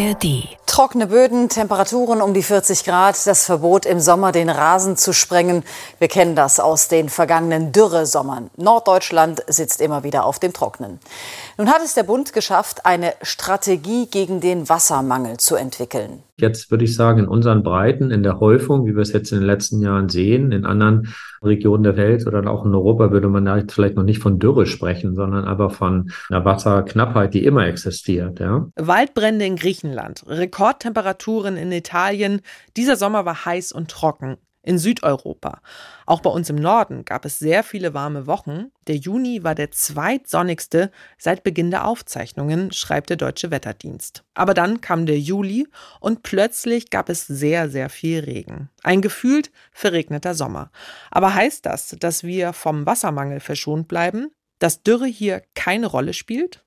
ARD. Trockene Böden, Temperaturen um die 40 Grad, das Verbot im Sommer den Rasen zu sprengen. Wir kennen das aus den vergangenen Dürresommern. Norddeutschland sitzt immer wieder auf dem Trocknen. Nun hat es der Bund geschafft, eine Strategie gegen den Wassermangel zu entwickeln. Jetzt würde ich sagen, in unseren Breiten, in der Häufung, wie wir es jetzt in den letzten Jahren sehen, in anderen Regionen der Welt oder auch in Europa würde man vielleicht noch nicht von Dürre sprechen, sondern aber von einer Wasserknappheit, die immer existiert. Ja? Waldbrände in Griechenland, Rekordtemperaturen in Italien. Dieser Sommer war heiß und trocken in Südeuropa. Auch bei uns im Norden gab es sehr viele warme Wochen. Der Juni war der zweitsonnigste seit Beginn der Aufzeichnungen, schreibt der Deutsche Wetterdienst. Aber dann kam der Juli und plötzlich gab es sehr, sehr viel Regen. Ein gefühlt verregneter Sommer. Aber heißt das, dass wir vom Wassermangel verschont bleiben? Dass Dürre hier keine Rolle spielt?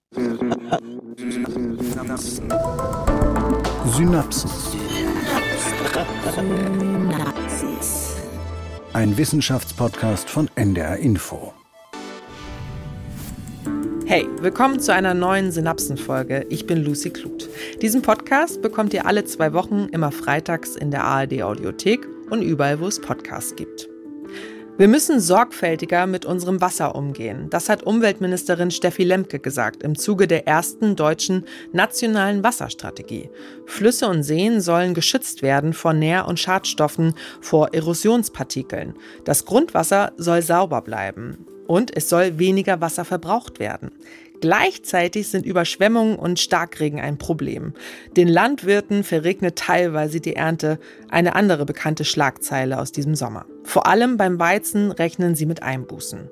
Synapsen. Ein Wissenschaftspodcast von NDR Info. Hey, willkommen zu einer neuen Synapsenfolge. Ich bin Lucy Kluth. Diesen Podcast bekommt ihr alle zwei Wochen immer freitags in der ARD Audiothek und überall, wo es Podcasts gibt. Wir müssen sorgfältiger mit unserem Wasser umgehen. Das hat Umweltministerin Steffi Lemke gesagt im Zuge der ersten deutschen nationalen Wasserstrategie. Flüsse und Seen sollen geschützt werden vor Nähr- und Schadstoffen, vor Erosionspartikeln. Das Grundwasser soll sauber bleiben. Und es soll weniger Wasser verbraucht werden. Gleichzeitig sind Überschwemmungen und Starkregen ein Problem. Den Landwirten verregnet teilweise die Ernte, eine andere bekannte Schlagzeile aus diesem Sommer. Vor allem beim Weizen rechnen sie mit Einbußen.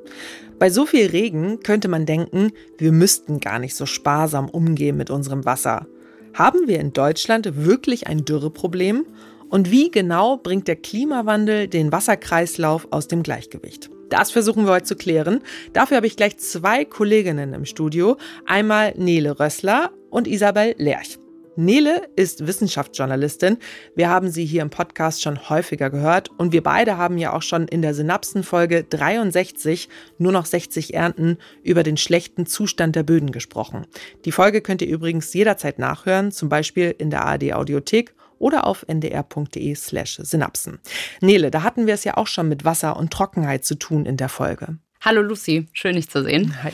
Bei so viel Regen könnte man denken, wir müssten gar nicht so sparsam umgehen mit unserem Wasser. Haben wir in Deutschland wirklich ein Dürreproblem? Und wie genau bringt der Klimawandel den Wasserkreislauf aus dem Gleichgewicht? Das versuchen wir heute zu klären. Dafür habe ich gleich zwei Kolleginnen im Studio. Einmal Nele Rössler und Isabel Lerch. Nele ist Wissenschaftsjournalistin. Wir haben sie hier im Podcast schon häufiger gehört und wir beide haben ja auch schon in der Synapsenfolge 63 nur noch 60 Ernten über den schlechten Zustand der Böden gesprochen. Die Folge könnt ihr übrigens jederzeit nachhören, zum Beispiel in der ARD Audiothek oder auf ndr.de slash Synapsen. Nele, da hatten wir es ja auch schon mit Wasser und Trockenheit zu tun in der Folge. Hallo Lucy, schön dich zu sehen. Hi.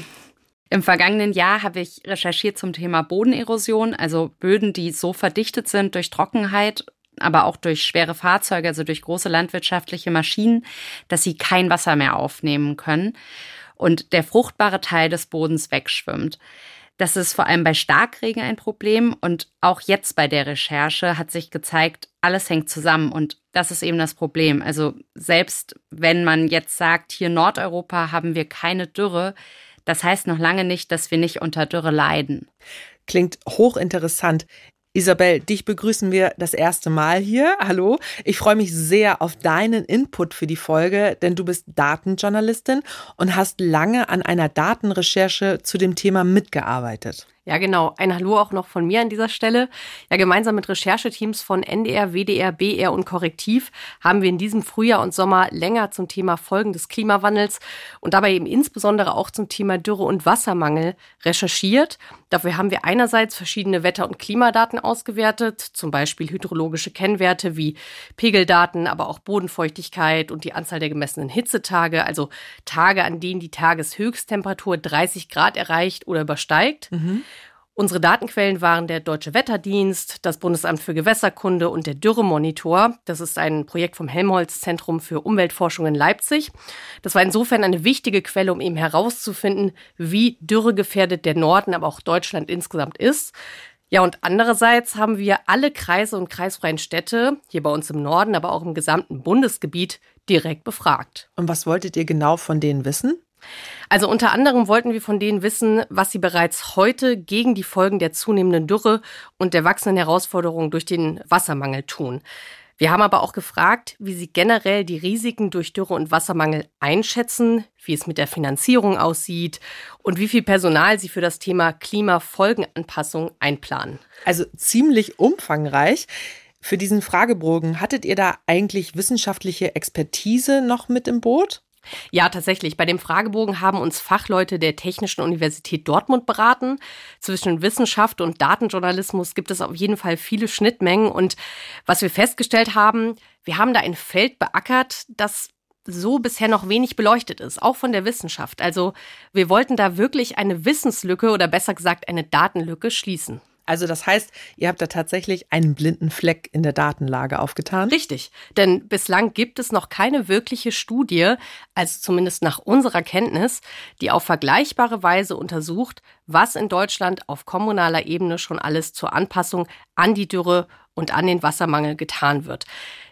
Im vergangenen Jahr habe ich recherchiert zum Thema Bodenerosion, also Böden, die so verdichtet sind durch Trockenheit, aber auch durch schwere Fahrzeuge, also durch große landwirtschaftliche Maschinen, dass sie kein Wasser mehr aufnehmen können und der fruchtbare Teil des Bodens wegschwimmt. Das ist vor allem bei Starkregen ein Problem und auch jetzt bei der Recherche hat sich gezeigt, alles hängt zusammen und das ist eben das Problem. Also selbst wenn man jetzt sagt, hier in Nordeuropa haben wir keine Dürre, das heißt noch lange nicht, dass wir nicht unter Dürre leiden. Klingt hochinteressant. Isabel, dich begrüßen wir das erste Mal hier. Hallo. Ich freue mich sehr auf deinen Input für die Folge, denn du bist Datenjournalistin und hast lange an einer Datenrecherche zu dem Thema mitgearbeitet. Ja, genau. Ein Hallo auch noch von mir an dieser Stelle. Ja, gemeinsam mit Rechercheteams von NDR, WDR, BR und Korrektiv haben wir in diesem Frühjahr und Sommer länger zum Thema Folgen des Klimawandels und dabei eben insbesondere auch zum Thema Dürre und Wassermangel recherchiert. Dafür haben wir einerseits verschiedene Wetter- und Klimadaten ausgewertet, zum Beispiel hydrologische Kennwerte wie Pegeldaten, aber auch Bodenfeuchtigkeit und die Anzahl der gemessenen Hitzetage, also Tage, an denen die Tageshöchsttemperatur 30 Grad erreicht oder übersteigt. Mhm. Unsere Datenquellen waren der Deutsche Wetterdienst, das Bundesamt für Gewässerkunde und der Dürremonitor. Das ist ein Projekt vom Helmholtz-Zentrum für Umweltforschung in Leipzig. Das war insofern eine wichtige Quelle, um eben herauszufinden, wie dürregefährdet der Norden, aber auch Deutschland insgesamt ist. Ja, und andererseits haben wir alle Kreise und kreisfreien Städte, hier bei uns im Norden, aber auch im gesamten Bundesgebiet, direkt befragt. Und was wolltet ihr genau von denen wissen? Also unter anderem wollten wir von denen wissen, was sie bereits heute gegen die Folgen der zunehmenden Dürre und der wachsenden Herausforderungen durch den Wassermangel tun. Wir haben aber auch gefragt, wie sie generell die Risiken durch Dürre und Wassermangel einschätzen, wie es mit der Finanzierung aussieht und wie viel Personal sie für das Thema Klimafolgenanpassung einplanen. Also ziemlich umfangreich. Für diesen Fragebogen hattet ihr da eigentlich wissenschaftliche Expertise noch mit im Boot? Ja, tatsächlich. Bei dem Fragebogen haben uns Fachleute der Technischen Universität Dortmund beraten. Zwischen Wissenschaft und Datenjournalismus gibt es auf jeden Fall viele Schnittmengen. Und was wir festgestellt haben, wir haben da ein Feld beackert, das so bisher noch wenig beleuchtet ist, auch von der Wissenschaft. Also wir wollten da wirklich eine Wissenslücke oder besser gesagt eine Datenlücke schließen. Also das heißt, ihr habt da tatsächlich einen blinden Fleck in der Datenlage aufgetan? Richtig, denn bislang gibt es noch keine wirkliche Studie, also zumindest nach unserer Kenntnis, die auf vergleichbare Weise untersucht, was in Deutschland auf kommunaler Ebene schon alles zur Anpassung an die Dürre und an den Wassermangel getan wird.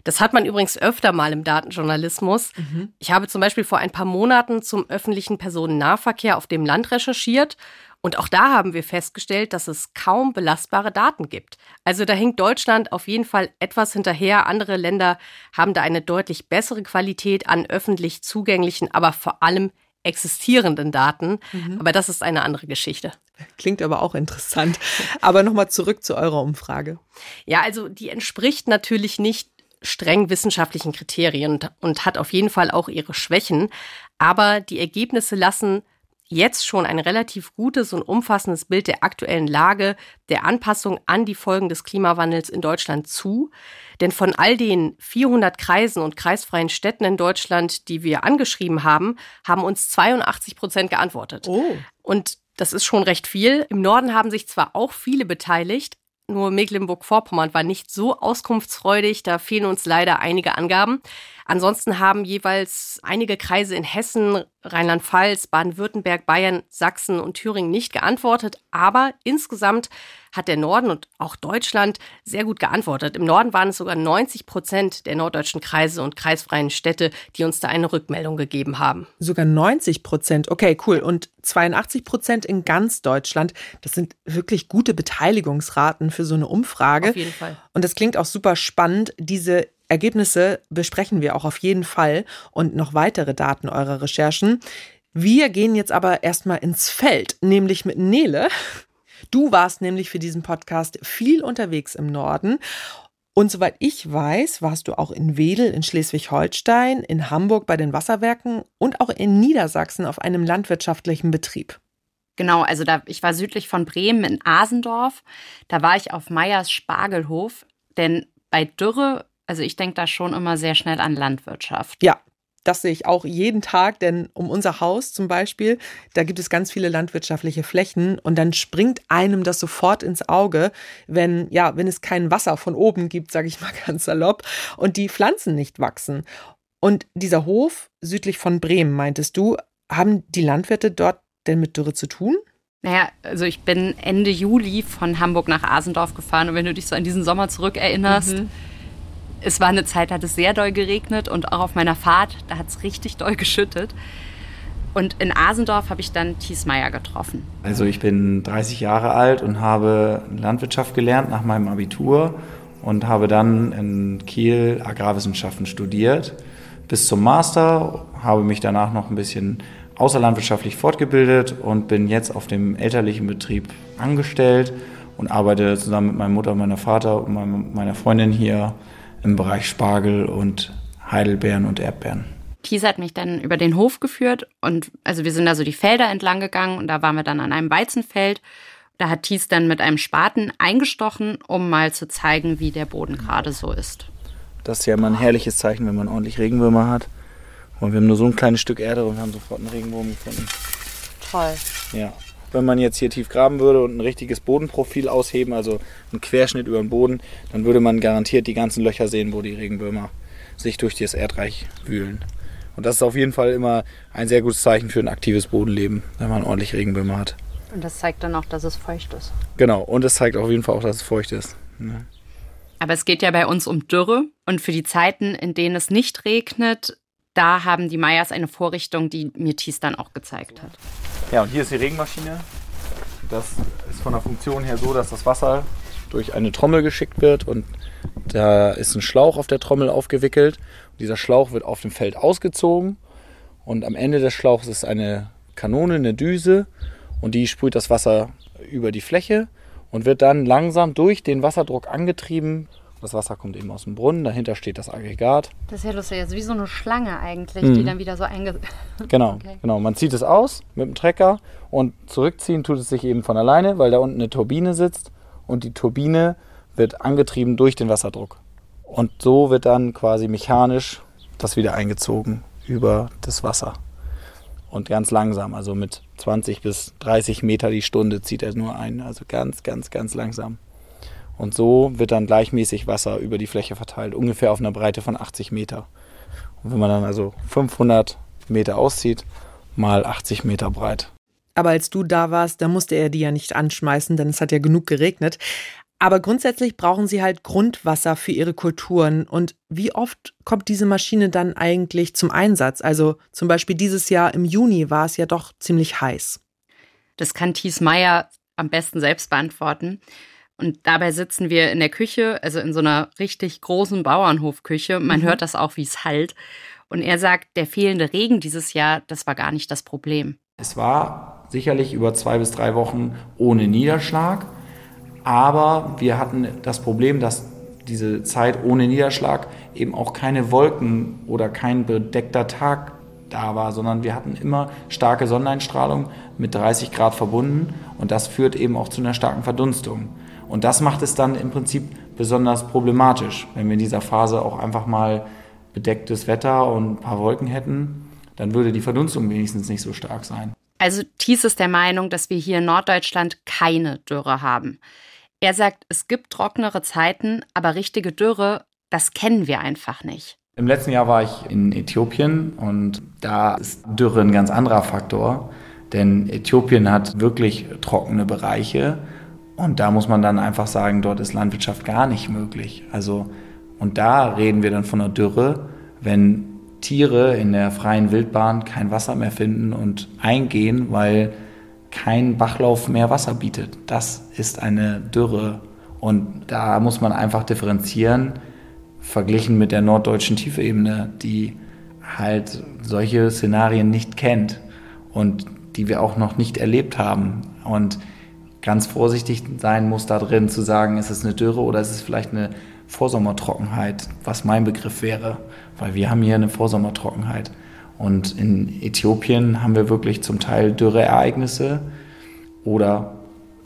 Das hat man übrigens öfter mal im Datenjournalismus. Mhm. Ich habe zum Beispiel vor ein paar Monaten zum öffentlichen Personennahverkehr auf dem Land recherchiert und auch da haben wir festgestellt, dass es kaum belastbare Daten gibt. Also da hinkt Deutschland auf jeden Fall etwas hinterher. Andere Länder haben da eine deutlich bessere Qualität an öffentlich zugänglichen, aber vor allem existierenden Daten. Mhm. Aber das ist eine andere Geschichte. Klingt aber auch interessant. Aber nochmal zurück zu eurer Umfrage. Ja, also die entspricht natürlich nicht streng wissenschaftlichen Kriterien und, und hat auf jeden Fall auch ihre Schwächen. Aber die Ergebnisse lassen jetzt schon ein relativ gutes und umfassendes Bild der aktuellen Lage, der Anpassung an die Folgen des Klimawandels in Deutschland zu. Denn von all den 400 Kreisen und kreisfreien Städten in Deutschland, die wir angeschrieben haben, haben uns 82 Prozent geantwortet. Oh. Und das ist schon recht viel. Im Norden haben sich zwar auch viele beteiligt, nur Mecklenburg-Vorpommern war nicht so auskunftsfreudig, da fehlen uns leider einige Angaben. Ansonsten haben jeweils einige Kreise in Hessen, Rheinland-Pfalz, Baden-Württemberg, Bayern, Sachsen und Thüringen nicht geantwortet, aber insgesamt hat der Norden und auch Deutschland sehr gut geantwortet. Im Norden waren es sogar 90 Prozent der norddeutschen Kreise und kreisfreien Städte, die uns da eine Rückmeldung gegeben haben. Sogar 90 Prozent, okay, cool. Und 82 Prozent in ganz Deutschland. Das sind wirklich gute Beteiligungsraten für so eine Umfrage. Auf jeden Fall. Und das klingt auch super spannend. Diese Ergebnisse besprechen wir auch auf jeden Fall und noch weitere Daten eurer Recherchen. Wir gehen jetzt aber erstmal ins Feld, nämlich mit Nele. Du warst nämlich für diesen Podcast viel unterwegs im Norden. Und soweit ich weiß, warst du auch in Wedel in Schleswig-Holstein, in Hamburg bei den Wasserwerken und auch in Niedersachsen auf einem landwirtschaftlichen Betrieb. Genau, also da, ich war südlich von Bremen in Asendorf. Da war ich auf Meyers Spargelhof, denn bei Dürre also ich denke da schon immer sehr schnell an Landwirtschaft. Ja, das sehe ich auch jeden Tag, denn um unser Haus zum Beispiel, da gibt es ganz viele landwirtschaftliche Flächen und dann springt einem das sofort ins Auge, wenn, ja, wenn es kein Wasser von oben gibt, sage ich mal ganz salopp, und die Pflanzen nicht wachsen. Und dieser Hof südlich von Bremen, meintest du, haben die Landwirte dort denn mit Dürre zu tun? Naja, also ich bin Ende Juli von Hamburg nach Asendorf gefahren und wenn du dich so an diesen Sommer zurückerinnerst, mhm es war eine Zeit, da hat es sehr doll geregnet und auch auf meiner Fahrt, da hat es richtig doll geschüttet. Und in Asendorf habe ich dann Thies Meier getroffen. Also ich bin 30 Jahre alt und habe Landwirtschaft gelernt nach meinem Abitur und habe dann in Kiel Agrarwissenschaften studiert bis zum Master, habe mich danach noch ein bisschen außerlandwirtschaftlich fortgebildet und bin jetzt auf dem elterlichen Betrieb angestellt und arbeite zusammen mit meiner Mutter, meiner Vater und meiner Freundin hier im Bereich Spargel und Heidelbeeren und Erdbeeren. Thies hat mich dann über den Hof geführt und also wir sind da so die Felder entlang gegangen und da waren wir dann an einem Weizenfeld. Da hat Thies dann mit einem Spaten eingestochen, um mal zu zeigen, wie der Boden gerade so ist. Das ist ja immer ein herrliches Zeichen, wenn man ordentlich Regenwürmer hat. Und wir haben nur so ein kleines Stück Erde und haben sofort einen Regenwurm gefunden. Toll. Ja wenn man jetzt hier tief graben würde und ein richtiges Bodenprofil ausheben, also einen Querschnitt über den Boden, dann würde man garantiert die ganzen Löcher sehen, wo die Regenwürmer sich durch das Erdreich wühlen. Und das ist auf jeden Fall immer ein sehr gutes Zeichen für ein aktives Bodenleben, wenn man ordentlich Regenwürmer hat. Und das zeigt dann auch, dass es feucht ist. Genau, und es zeigt auf jeden Fall auch, dass es feucht ist. Ja. Aber es geht ja bei uns um Dürre und für die Zeiten, in denen es nicht regnet, da haben die Mayas eine Vorrichtung, die mir Thies dann auch gezeigt hat. Ja, und hier ist die Regenmaschine. Das ist von der Funktion her so, dass das Wasser durch eine Trommel geschickt wird und da ist ein Schlauch auf der Trommel aufgewickelt. Und dieser Schlauch wird auf dem Feld ausgezogen und am Ende des Schlauchs ist eine Kanone, eine Düse und die sprüht das Wasser über die Fläche und wird dann langsam durch den Wasserdruck angetrieben Das Wasser kommt eben aus dem Brunnen, dahinter steht das Aggregat. Das ist ja lustig, also wie so eine Schlange eigentlich, mhm. die dann wieder so einge... Genau, okay. genau. Man zieht es aus mit dem Trecker und zurückziehen tut es sich eben von alleine, weil da unten eine Turbine sitzt und die Turbine wird angetrieben durch den Wasserdruck. Und so wird dann quasi mechanisch das wieder eingezogen über das Wasser. Und ganz langsam, also mit 20 bis 30 Meter die Stunde zieht er nur ein. Also ganz, ganz, ganz langsam. Und so wird dann gleichmäßig Wasser über die Fläche verteilt, ungefähr auf einer Breite von 80 Meter. Und wenn man dann also 500 Meter auszieht, mal 80 Meter breit. Aber als du da warst, da musste er die ja nicht anschmeißen, denn es hat ja genug geregnet. Aber grundsätzlich brauchen sie halt Grundwasser für ihre Kulturen. Und wie oft kommt diese Maschine dann eigentlich zum Einsatz? Also zum Beispiel dieses Jahr im Juni war es ja doch ziemlich heiß. Das kann Thies Meyer am besten selbst beantworten. Und dabei sitzen wir in der Küche, also in so einer richtig großen Bauernhofküche. Man mhm. hört das auch, wie es halt. Und er sagt, der fehlende Regen dieses Jahr, das war gar nicht das Problem. Es war sicherlich über zwei bis drei Wochen ohne Niederschlag. Aber wir hatten das Problem, dass diese Zeit ohne Niederschlag eben auch keine Wolken oder kein bedeckter Tag da war, sondern wir hatten immer starke Sonneneinstrahlung mit 30 Grad verbunden und das führt eben auch zu einer starken Verdunstung. Und das macht es dann im Prinzip besonders problematisch, wenn wir in dieser Phase auch einfach mal bedecktes Wetter und ein paar Wolken hätten, dann würde die Verdunstung wenigstens nicht so stark sein. Also Thies ist der Meinung, dass wir hier in Norddeutschland keine Dürre haben. Er sagt, es gibt trocknere Zeiten, aber richtige Dürre, das kennen wir einfach nicht. Im letzten Jahr war ich in Äthiopien und da ist Dürre ein ganz anderer Faktor, denn Äthiopien hat wirklich trockene Bereiche und da muss man dann einfach sagen, dort ist Landwirtschaft gar nicht möglich. Also und da reden wir dann von einer Dürre, wenn Tiere in der freien Wildbahn kein Wasser mehr finden und eingehen, weil kein Bachlauf mehr Wasser bietet. Das ist eine Dürre. Und da muss man einfach differenzieren, verglichen mit der norddeutschen Tiefebene, die halt solche Szenarien nicht kennt und die wir auch noch nicht erlebt haben. Und ganz vorsichtig sein muss da drin zu sagen, ist es eine Dürre oder ist es vielleicht eine Vorsommertrockenheit, was mein Begriff wäre, weil wir haben hier eine Vorsommertrockenheit. Und in Äthiopien haben wir wirklich zum Teil Dürreereignisse oder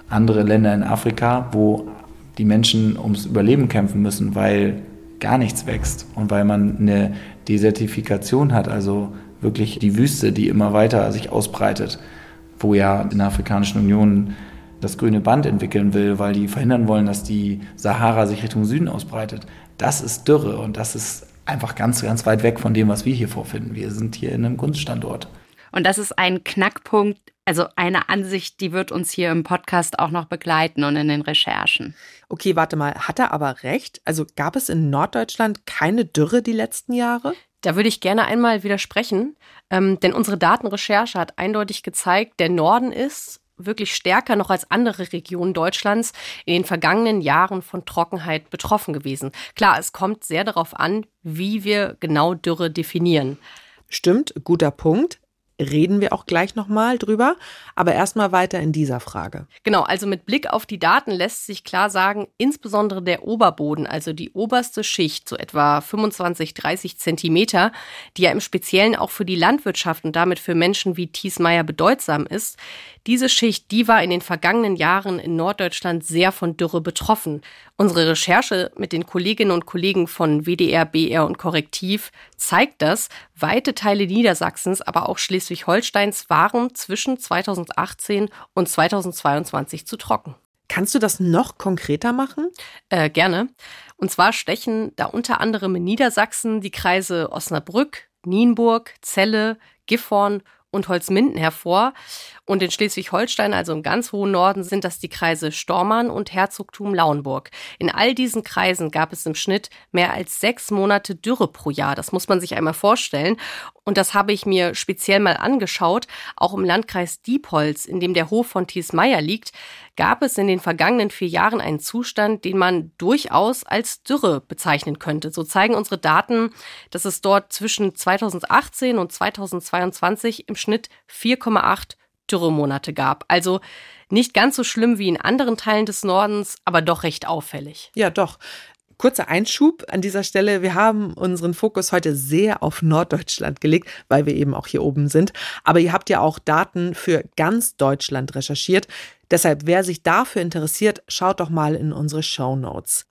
andere Länder in Afrika, wo die Menschen ums Überleben kämpfen müssen, weil gar nichts wächst und weil man eine Desertifikation hat, also wirklich die Wüste, die immer weiter sich ausbreitet, wo ja in der Afrikanischen Union das grüne Band entwickeln will, weil die verhindern wollen, dass die Sahara sich Richtung Süden ausbreitet. Das ist Dürre und das ist einfach ganz, ganz weit weg von dem, was wir hier vorfinden. Wir sind hier in einem Kunststandort. Und das ist ein Knackpunkt, also eine Ansicht, die wird uns hier im Podcast auch noch begleiten und in den Recherchen. Okay, warte mal, hat er aber recht? Also gab es in Norddeutschland keine Dürre die letzten Jahre? Da würde ich gerne einmal widersprechen, ähm, denn unsere Datenrecherche hat eindeutig gezeigt, der Norden ist wirklich stärker noch als andere Regionen Deutschlands in den vergangenen Jahren von Trockenheit betroffen gewesen. Klar, es kommt sehr darauf an, wie wir genau Dürre definieren. Stimmt, guter Punkt reden wir auch gleich nochmal drüber. Aber erstmal weiter in dieser Frage. Genau, also mit Blick auf die Daten lässt sich klar sagen, insbesondere der Oberboden, also die oberste Schicht, so etwa 25, 30 Zentimeter, die ja im Speziellen auch für die Landwirtschaft und damit für Menschen wie Thiesmeier bedeutsam ist, diese Schicht, die war in den vergangenen Jahren in Norddeutschland sehr von Dürre betroffen. Unsere Recherche mit den Kolleginnen und Kollegen von WDR, BR und Korrektiv zeigt das. Weite Teile Niedersachsens, aber auch Schleswig-Holsteins waren zwischen 2018 und 2022 zu trocken. Kannst du das noch konkreter machen? Äh, gerne. Und zwar stechen da unter anderem in Niedersachsen die Kreise Osnabrück, Nienburg, Celle, Gifhorn und Holzminden hervor. Und in Schleswig-Holstein, also im ganz hohen Norden, sind das die Kreise Stormann und Herzogtum Lauenburg. In all diesen Kreisen gab es im Schnitt mehr als sechs Monate Dürre pro Jahr. Das muss man sich einmal vorstellen. Und das habe ich mir speziell mal angeschaut. Auch im Landkreis Diepholz, in dem der Hof von Thiesmeier liegt, gab es in den vergangenen vier Jahren einen Zustand, den man durchaus als Dürre bezeichnen könnte. So zeigen unsere Daten, dass es dort zwischen 2018 und 2022 im Schnitt 4,8 Dürremonate gab. Also nicht ganz so schlimm wie in anderen Teilen des Nordens, aber doch recht auffällig. Ja, doch. Kurzer Einschub an dieser Stelle. Wir haben unseren Fokus heute sehr auf Norddeutschland gelegt, weil wir eben auch hier oben sind. Aber ihr habt ja auch Daten für ganz Deutschland recherchiert. Deshalb, wer sich dafür interessiert, schaut doch mal in unsere Show Notes.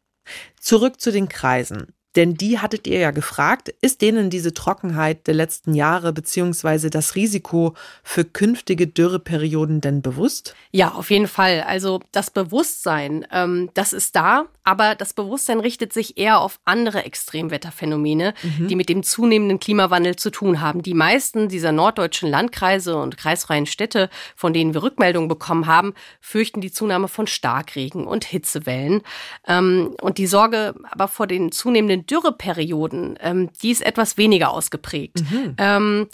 Zurück zu den Kreisen. Denn die hattet ihr ja gefragt, ist denen diese Trockenheit der letzten Jahre beziehungsweise das Risiko für künftige Dürreperioden denn bewusst? Ja, auf jeden Fall. Also das Bewusstsein, ähm, das ist da, aber das Bewusstsein richtet sich eher auf andere Extremwetterphänomene, mhm. die mit dem zunehmenden Klimawandel zu tun haben. Die meisten dieser norddeutschen Landkreise und kreisfreien Städte, von denen wir Rückmeldungen bekommen haben, fürchten die Zunahme von Starkregen und Hitzewellen. Ähm, und die Sorge aber vor den zunehmenden den Dürreperioden, ähm, die ist etwas weniger ausgeprägt. Mhm. Ähm,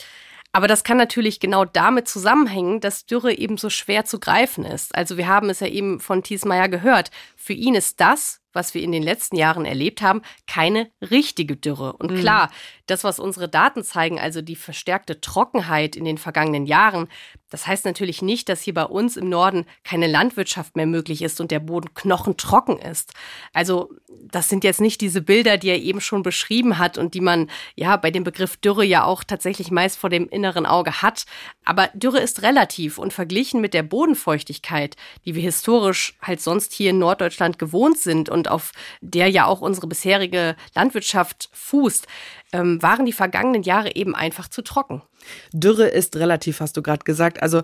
aber das kann natürlich genau damit zusammenhängen, dass Dürre eben so schwer zu greifen ist. Also wir haben es ja eben von Thiesmeier gehört. Für ihn ist das, was wir in den letzten Jahren erlebt haben, keine richtige Dürre. Und mhm. klar, das, was unsere Daten zeigen, also die verstärkte Trockenheit in den vergangenen Jahren, das heißt natürlich nicht, dass hier bei uns im Norden keine Landwirtschaft mehr möglich ist und der Boden knochentrocken ist. Also das sind jetzt nicht diese Bilder, die er eben schon beschrieben hat und die man ja bei dem Begriff Dürre ja auch tatsächlich meist vor dem inneren Auge hat. Aber Dürre ist relativ und verglichen mit der Bodenfeuchtigkeit, die wir historisch halt sonst hier in Norddeutschland gewohnt sind und auf der ja auch unsere bisherige Landwirtschaft fußt, ähm, waren die vergangenen Jahre eben einfach zu trocken. Dürre ist relativ, hast du gerade gesagt. Also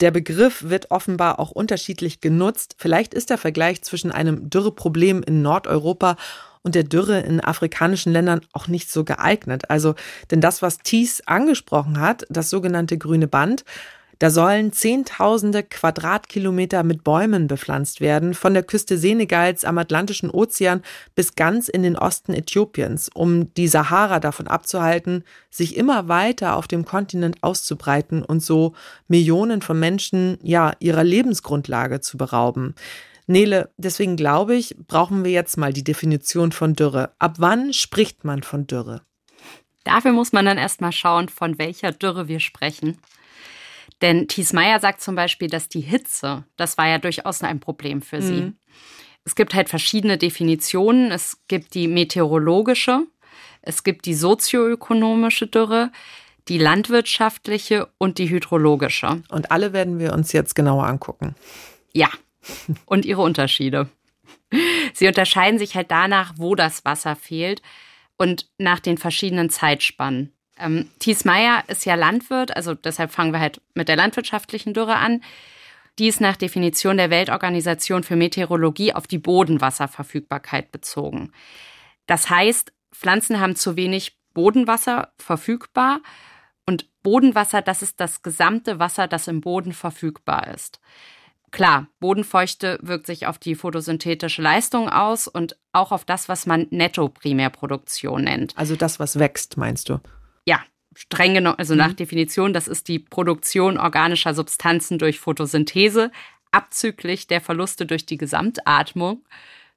der Begriff wird offenbar auch unterschiedlich genutzt. Vielleicht ist der Vergleich zwischen einem Dürreproblem in Nordeuropa und der Dürre in afrikanischen Ländern auch nicht so geeignet. Also, denn das, was Thies angesprochen hat, das sogenannte grüne Band, da sollen Zehntausende Quadratkilometer mit Bäumen bepflanzt werden, von der Küste Senegals am Atlantischen Ozean bis ganz in den Osten Äthiopiens, um die Sahara davon abzuhalten, sich immer weiter auf dem Kontinent auszubreiten und so Millionen von Menschen, ja, ihrer Lebensgrundlage zu berauben. Nele, deswegen glaube ich, brauchen wir jetzt mal die Definition von Dürre. Ab wann spricht man von Dürre? Dafür muss man dann erstmal schauen, von welcher Dürre wir sprechen. Denn Thies Meyer sagt zum Beispiel, dass die Hitze, das war ja durchaus ein Problem für sie. Mhm. Es gibt halt verschiedene Definitionen. Es gibt die meteorologische, es gibt die sozioökonomische Dürre, die landwirtschaftliche und die hydrologische. Und alle werden wir uns jetzt genauer angucken. Ja, und ihre Unterschiede. Sie unterscheiden sich halt danach, wo das Wasser fehlt und nach den verschiedenen Zeitspannen. Ähm, Thies Meyer ist ja Landwirt, also deshalb fangen wir halt mit der landwirtschaftlichen Dürre an. Die ist nach Definition der Weltorganisation für Meteorologie auf die Bodenwasserverfügbarkeit bezogen. Das heißt, Pflanzen haben zu wenig Bodenwasser verfügbar und Bodenwasser, das ist das gesamte Wasser, das im Boden verfügbar ist. Klar, Bodenfeuchte wirkt sich auf die photosynthetische Leistung aus und auch auf das, was man Netto-Primärproduktion nennt. Also das, was wächst, meinst du? Ja, streng genommen, also nach mhm. Definition, das ist die Produktion organischer Substanzen durch Photosynthese, abzüglich der Verluste durch die Gesamtatmung.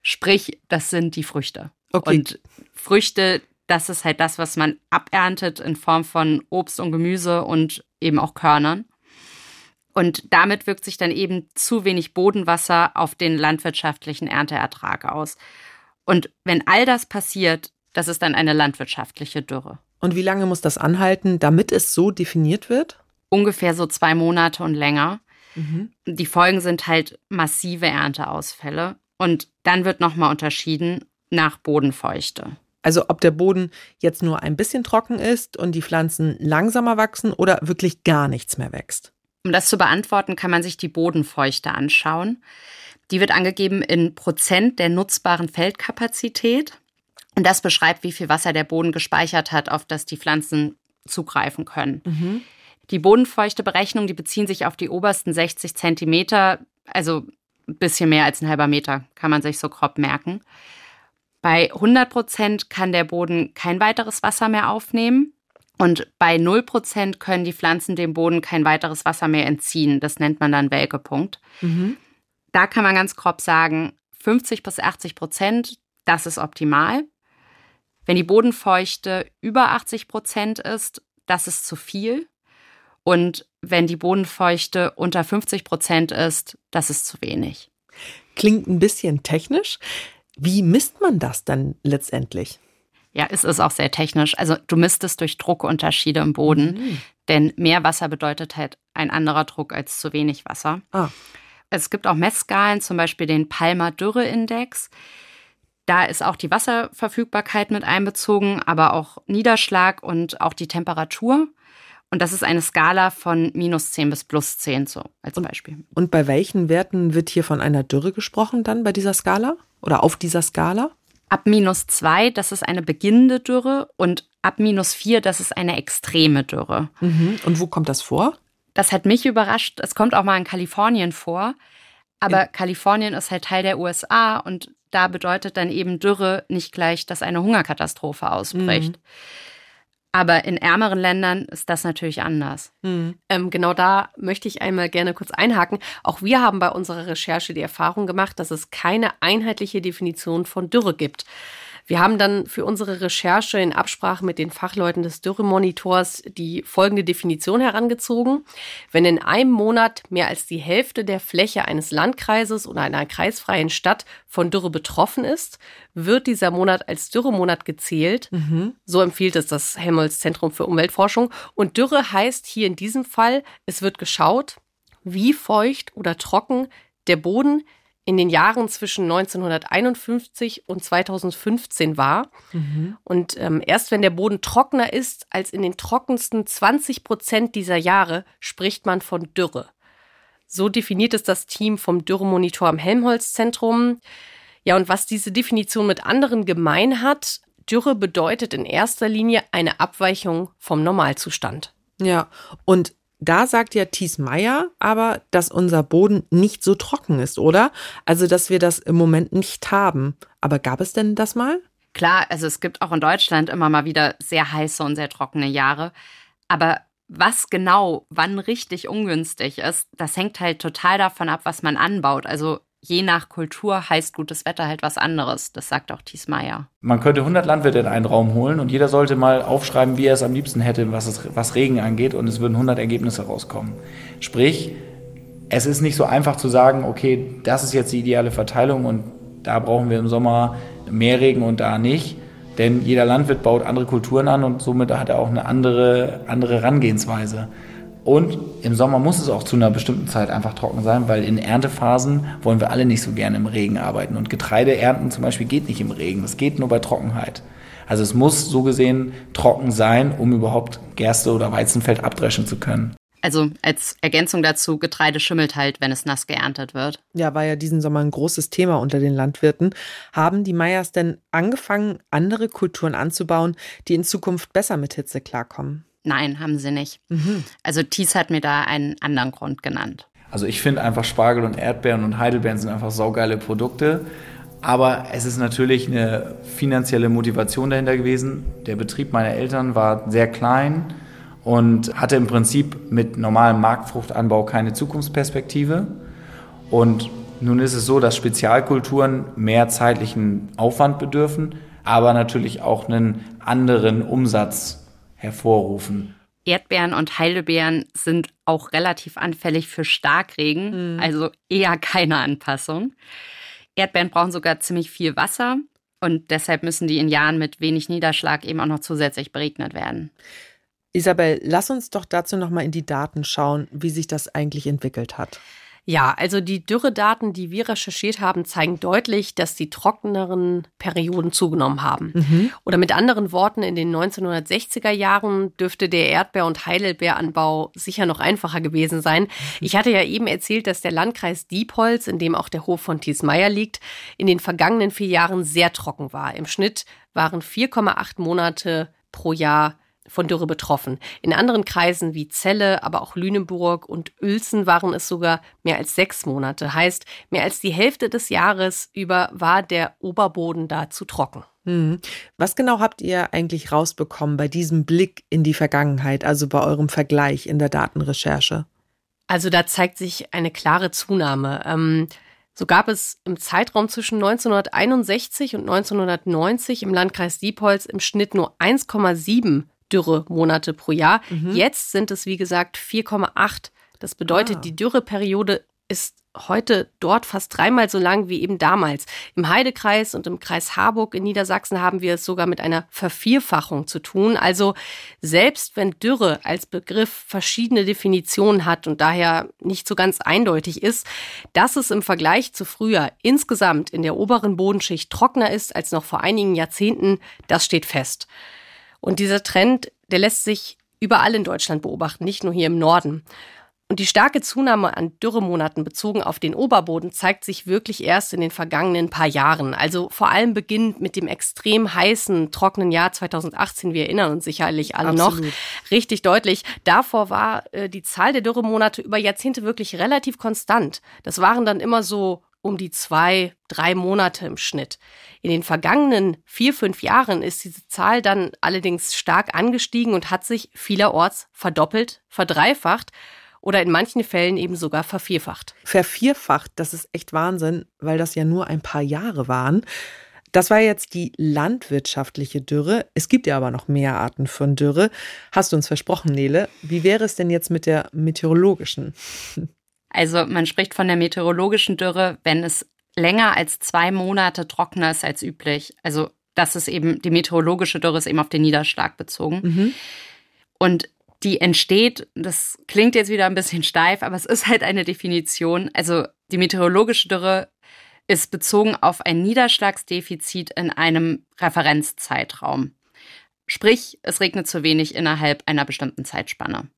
Sprich, das sind die Früchte. Okay. Und Früchte, das ist halt das, was man aberntet in Form von Obst und Gemüse und eben auch Körnern. Und damit wirkt sich dann eben zu wenig Bodenwasser auf den landwirtschaftlichen Ernteertrag aus. Und wenn all das passiert, das ist dann eine landwirtschaftliche Dürre. Und wie lange muss das anhalten, damit es so definiert wird? Ungefähr so zwei Monate und länger. Mhm. Die Folgen sind halt massive Ernteausfälle. Und dann wird nochmal unterschieden nach Bodenfeuchte. Also ob der Boden jetzt nur ein bisschen trocken ist und die Pflanzen langsamer wachsen oder wirklich gar nichts mehr wächst. Um das zu beantworten, kann man sich die Bodenfeuchte anschauen. Die wird angegeben in Prozent der nutzbaren Feldkapazität. Und das beschreibt, wie viel Wasser der Boden gespeichert hat, auf das die Pflanzen zugreifen können. Mhm. Die Bodenfeuchteberechnungen, die beziehen sich auf die obersten 60 Zentimeter, also ein bisschen mehr als ein halber Meter, kann man sich so grob merken. Bei 100 Prozent kann der Boden kein weiteres Wasser mehr aufnehmen. Und bei 0 Prozent können die Pflanzen dem Boden kein weiteres Wasser mehr entziehen. Das nennt man dann Welkepunkt. Mhm. Da kann man ganz grob sagen, 50 bis 80 Prozent, das ist optimal. Wenn die Bodenfeuchte über 80 Prozent ist, das ist zu viel. Und wenn die Bodenfeuchte unter 50 Prozent ist, das ist zu wenig. Klingt ein bisschen technisch. Wie misst man das dann letztendlich? Ja, es ist auch sehr technisch. Also du misst es durch Druckunterschiede im Boden, mhm. denn mehr Wasser bedeutet halt ein anderer Druck als zu wenig Wasser. Ah. Es gibt auch Messskalen, zum Beispiel den Palmer Dürreindex. Da ist auch die Wasserverfügbarkeit mit einbezogen, aber auch Niederschlag und auch die Temperatur. Und das ist eine Skala von minus 10 bis plus 10, so als Beispiel. Und bei welchen Werten wird hier von einer Dürre gesprochen dann bei dieser Skala oder auf dieser Skala? Ab minus 2, das ist eine beginnende Dürre und ab minus 4, das ist eine extreme Dürre. Mhm. Und wo kommt das vor? Das hat mich überrascht. Es kommt auch mal in Kalifornien vor. Aber in Kalifornien ist halt Teil der USA und da bedeutet dann eben Dürre nicht gleich, dass eine Hungerkatastrophe ausbricht. Mhm. Aber in ärmeren Ländern ist das natürlich anders. Mhm. Ähm, genau da möchte ich einmal gerne kurz einhaken. Auch wir haben bei unserer Recherche die Erfahrung gemacht, dass es keine einheitliche Definition von Dürre gibt. Wir haben dann für unsere Recherche in Absprache mit den Fachleuten des Dürremonitors die folgende Definition herangezogen. Wenn in einem Monat mehr als die Hälfte der Fläche eines Landkreises oder einer kreisfreien Stadt von Dürre betroffen ist, wird dieser Monat als Dürremonat gezählt. Mhm. So empfiehlt es das Helmholtz Zentrum für Umweltforschung. Und Dürre heißt hier in diesem Fall, es wird geschaut, wie feucht oder trocken der Boden in den Jahren zwischen 1951 und 2015 war. Mhm. Und ähm, erst wenn der Boden trockener ist als in den trockensten 20 Prozent dieser Jahre, spricht man von Dürre. So definiert es das Team vom Dürremonitor am Helmholtz-Zentrum. Ja, und was diese Definition mit anderen gemein hat, Dürre bedeutet in erster Linie eine Abweichung vom Normalzustand. Ja, und da sagt ja Thies Meyer aber, dass unser Boden nicht so trocken ist, oder? Also, dass wir das im Moment nicht haben. Aber gab es denn das mal? Klar, also es gibt auch in Deutschland immer mal wieder sehr heiße und sehr trockene Jahre. Aber was genau wann richtig ungünstig ist, das hängt halt total davon ab, was man anbaut. Also je nach Kultur heißt gutes Wetter halt was anderes. Das sagt auch Thies Meyer. Man könnte 100 Landwirte in einen Raum holen und jeder sollte mal aufschreiben, wie er es am liebsten hätte, was, es, was Regen angeht und es würden 100 Ergebnisse rauskommen. Sprich, es ist nicht so einfach zu sagen, okay, das ist jetzt die ideale Verteilung und da brauchen wir im Sommer mehr Regen und da nicht. Denn jeder Landwirt baut andere Kulturen an und somit hat er auch eine andere, andere Herangehensweise. Und im Sommer muss es auch zu einer bestimmten Zeit einfach trocken sein, weil in Erntephasen wollen wir alle nicht so gerne im Regen arbeiten. Und Getreide ernten zum Beispiel geht nicht im Regen, das geht nur bei Trockenheit. Also es muss so gesehen trocken sein, um überhaupt Gerste oder Weizenfeld abdreschen zu können. Also als Ergänzung dazu, Getreide schimmelt halt, wenn es nass geerntet wird. Ja, war ja diesen Sommer ein großes Thema unter den Landwirten. Haben die Meyers denn angefangen, andere Kulturen anzubauen, die in Zukunft besser mit Hitze klarkommen? Nein, haben sie nicht. Mhm. Also Thies hat mir da einen anderen Grund genannt. Also ich finde einfach Spargel und Erdbeeren und Heidelbeeren sind einfach saugeile Produkte. Aber es ist natürlich eine finanzielle Motivation dahinter gewesen. Der Betrieb meiner Eltern war sehr klein und hatte im Prinzip mit normalem Marktfruchtanbau keine Zukunftsperspektive. Und nun ist es so, dass Spezialkulturen mehr zeitlichen Aufwand bedürfen, aber natürlich auch einen anderen Umsatz hervorrufen. Erdbeeren und Heidelbeeren sind auch relativ anfällig für Starkregen, mhm. also eher keine Anpassung. Erdbeeren brauchen sogar ziemlich viel Wasser und deshalb müssen die in Jahren mit wenig Niederschlag eben auch noch zusätzlich beregnet werden. Isabel, lass uns doch dazu noch mal in die Daten schauen, wie sich das eigentlich entwickelt hat. Ja, also die Dürredaten, die wir recherchiert haben, zeigen deutlich, dass die trockeneren Perioden zugenommen haben. Mhm. Oder mit anderen Worten, in den 1960er Jahren dürfte der Erdbeer- und Heidelbeeranbau sicher noch einfacher gewesen sein. Ich hatte ja eben erzählt, dass der Landkreis Diepholz, in dem auch der Hof von Thiesmeier liegt, in den vergangenen vier Jahren sehr trocken war. Im Schnitt waren 4,8 Monate pro Jahr von Dürre betroffen. In anderen Kreisen wie Celle, aber auch Lüneburg und Uelzen waren es sogar mehr als sechs Monate. Heißt, mehr als die Hälfte des Jahres über war der Oberboden da zu trocken. Hm. Was genau habt ihr eigentlich rausbekommen bei diesem Blick in die Vergangenheit, also bei eurem Vergleich in der Datenrecherche? Also da zeigt sich eine klare Zunahme. Ähm, so gab es im Zeitraum zwischen 1961 und 1990 im Landkreis Diepholz im Schnitt nur 1,7 Dürremonate pro Jahr. Mhm. Jetzt sind es, wie gesagt, 4,8. Das bedeutet, ah. die Dürreperiode ist heute dort fast dreimal so lang wie eben damals. Im Heidekreis und im Kreis Harburg in Niedersachsen haben wir es sogar mit einer Vervierfachung zu tun. Also selbst wenn Dürre als Begriff verschiedene Definitionen hat und daher nicht so ganz eindeutig ist, dass es im Vergleich zu früher insgesamt in der oberen Bodenschicht trockener ist als noch vor einigen Jahrzehnten, das steht fest. Und dieser Trend, der lässt sich überall in Deutschland beobachten, nicht nur hier im Norden. Und die starke Zunahme an Dürremonaten bezogen auf den Oberboden zeigt sich wirklich erst in den vergangenen paar Jahren. Also vor allem beginnend mit dem extrem heißen, trockenen Jahr 2018. Wir erinnern uns sicherlich alle Absolut. noch richtig deutlich. Davor war äh, die Zahl der Dürremonate über Jahrzehnte wirklich relativ konstant. Das waren dann immer so um die zwei, drei Monate im Schnitt. In den vergangenen vier, fünf Jahren ist diese Zahl dann allerdings stark angestiegen und hat sich vielerorts verdoppelt, verdreifacht oder in manchen Fällen eben sogar vervierfacht. Vervierfacht, das ist echt Wahnsinn, weil das ja nur ein paar Jahre waren. Das war jetzt die landwirtschaftliche Dürre. Es gibt ja aber noch mehr Arten von Dürre. Hast du uns versprochen, Nele. Wie wäre es denn jetzt mit der meteorologischen? Also man spricht von der meteorologischen Dürre, wenn es länger als zwei Monate trockener ist als üblich. Also das ist eben, die meteorologische Dürre ist eben auf den Niederschlag bezogen. Mhm. Und die entsteht, das klingt jetzt wieder ein bisschen steif, aber es ist halt eine Definition. Also die meteorologische Dürre ist bezogen auf ein Niederschlagsdefizit in einem Referenzzeitraum. Sprich, es regnet zu wenig innerhalb einer bestimmten Zeitspanne.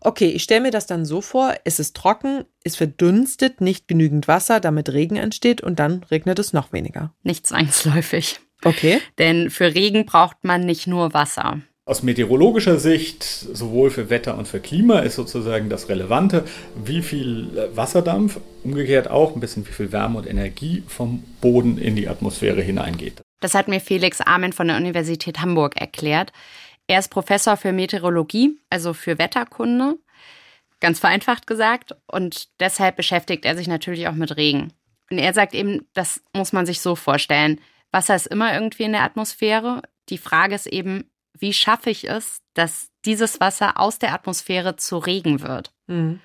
Okay, ich stelle mir das dann so vor, es ist trocken, es verdunstet, nicht genügend Wasser, damit Regen entsteht und dann regnet es noch weniger. Nicht zwangsläufig. Okay. Denn für Regen braucht man nicht nur Wasser. Aus meteorologischer Sicht, sowohl für Wetter und für Klima, ist sozusagen das Relevante, wie viel Wasserdampf, umgekehrt auch ein bisschen wie viel Wärme und Energie vom Boden in die Atmosphäre hineingeht. Das hat mir Felix Amen von der Universität Hamburg erklärt. Er ist Professor für Meteorologie, also für Wetterkunde, ganz vereinfacht gesagt, und deshalb beschäftigt er sich natürlich auch mit Regen. Und er sagt eben, das muss man sich so vorstellen. Wasser ist immer irgendwie in der Atmosphäre. Die Frage ist eben, wie schaffe ich es, dass dieses Wasser aus der Atmosphäre zu Regen wird? Mhm.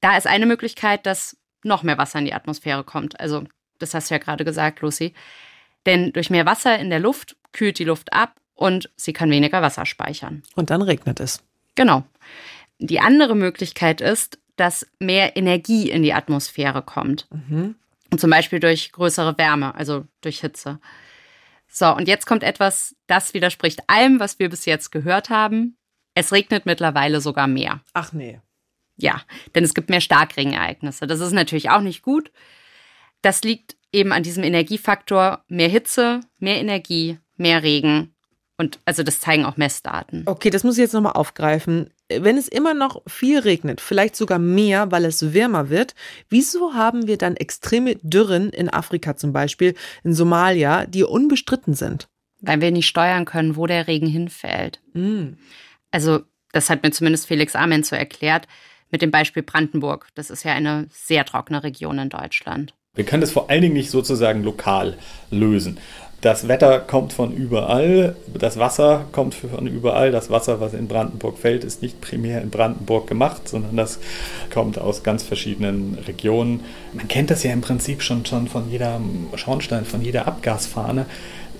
Da ist eine Möglichkeit, dass noch mehr Wasser in die Atmosphäre kommt. Also, das hast du ja gerade gesagt, Lucy. Denn durch mehr Wasser in der Luft kühlt die Luft ab und sie kann weniger Wasser speichern. Und dann regnet es. Genau. Die andere Möglichkeit ist, dass mehr Energie in die Atmosphäre kommt. Mhm. Und zum Beispiel durch größere Wärme, also durch Hitze. So, und jetzt kommt etwas, das widerspricht allem, was wir bis jetzt gehört haben. Es regnet mittlerweile sogar mehr. Ach nee. Ja, denn es gibt mehr Starkregenereignisse. Das ist natürlich auch nicht gut. Das liegt eben an diesem Energiefaktor mehr Hitze, mehr Energie, mehr Regen. Und also das zeigen auch Messdaten. Okay, das muss ich jetzt nochmal aufgreifen wenn es immer noch viel regnet, vielleicht sogar mehr, weil es wärmer wird, wieso haben wir dann extreme Dürren in Afrika zum Beispiel, in Somalia, die unbestritten sind? Weil wir nicht steuern können, wo der Regen hinfällt. Mm. Also, das hat mir zumindest Felix Amen so erklärt, mit dem Beispiel Brandenburg. Das ist ja eine sehr trockene Region in Deutschland. Wir können das vor allen Dingen nicht sozusagen lokal lösen. Das Wetter kommt von überall, das Wasser kommt von überall. Das Wasser, was in Brandenburg fällt, ist nicht primär in Brandenburg gemacht, sondern das kommt aus ganz verschiedenen Regionen. Man kennt das ja im Prinzip schon, schon von jeder Schornstein, von jeder Abgasfahne.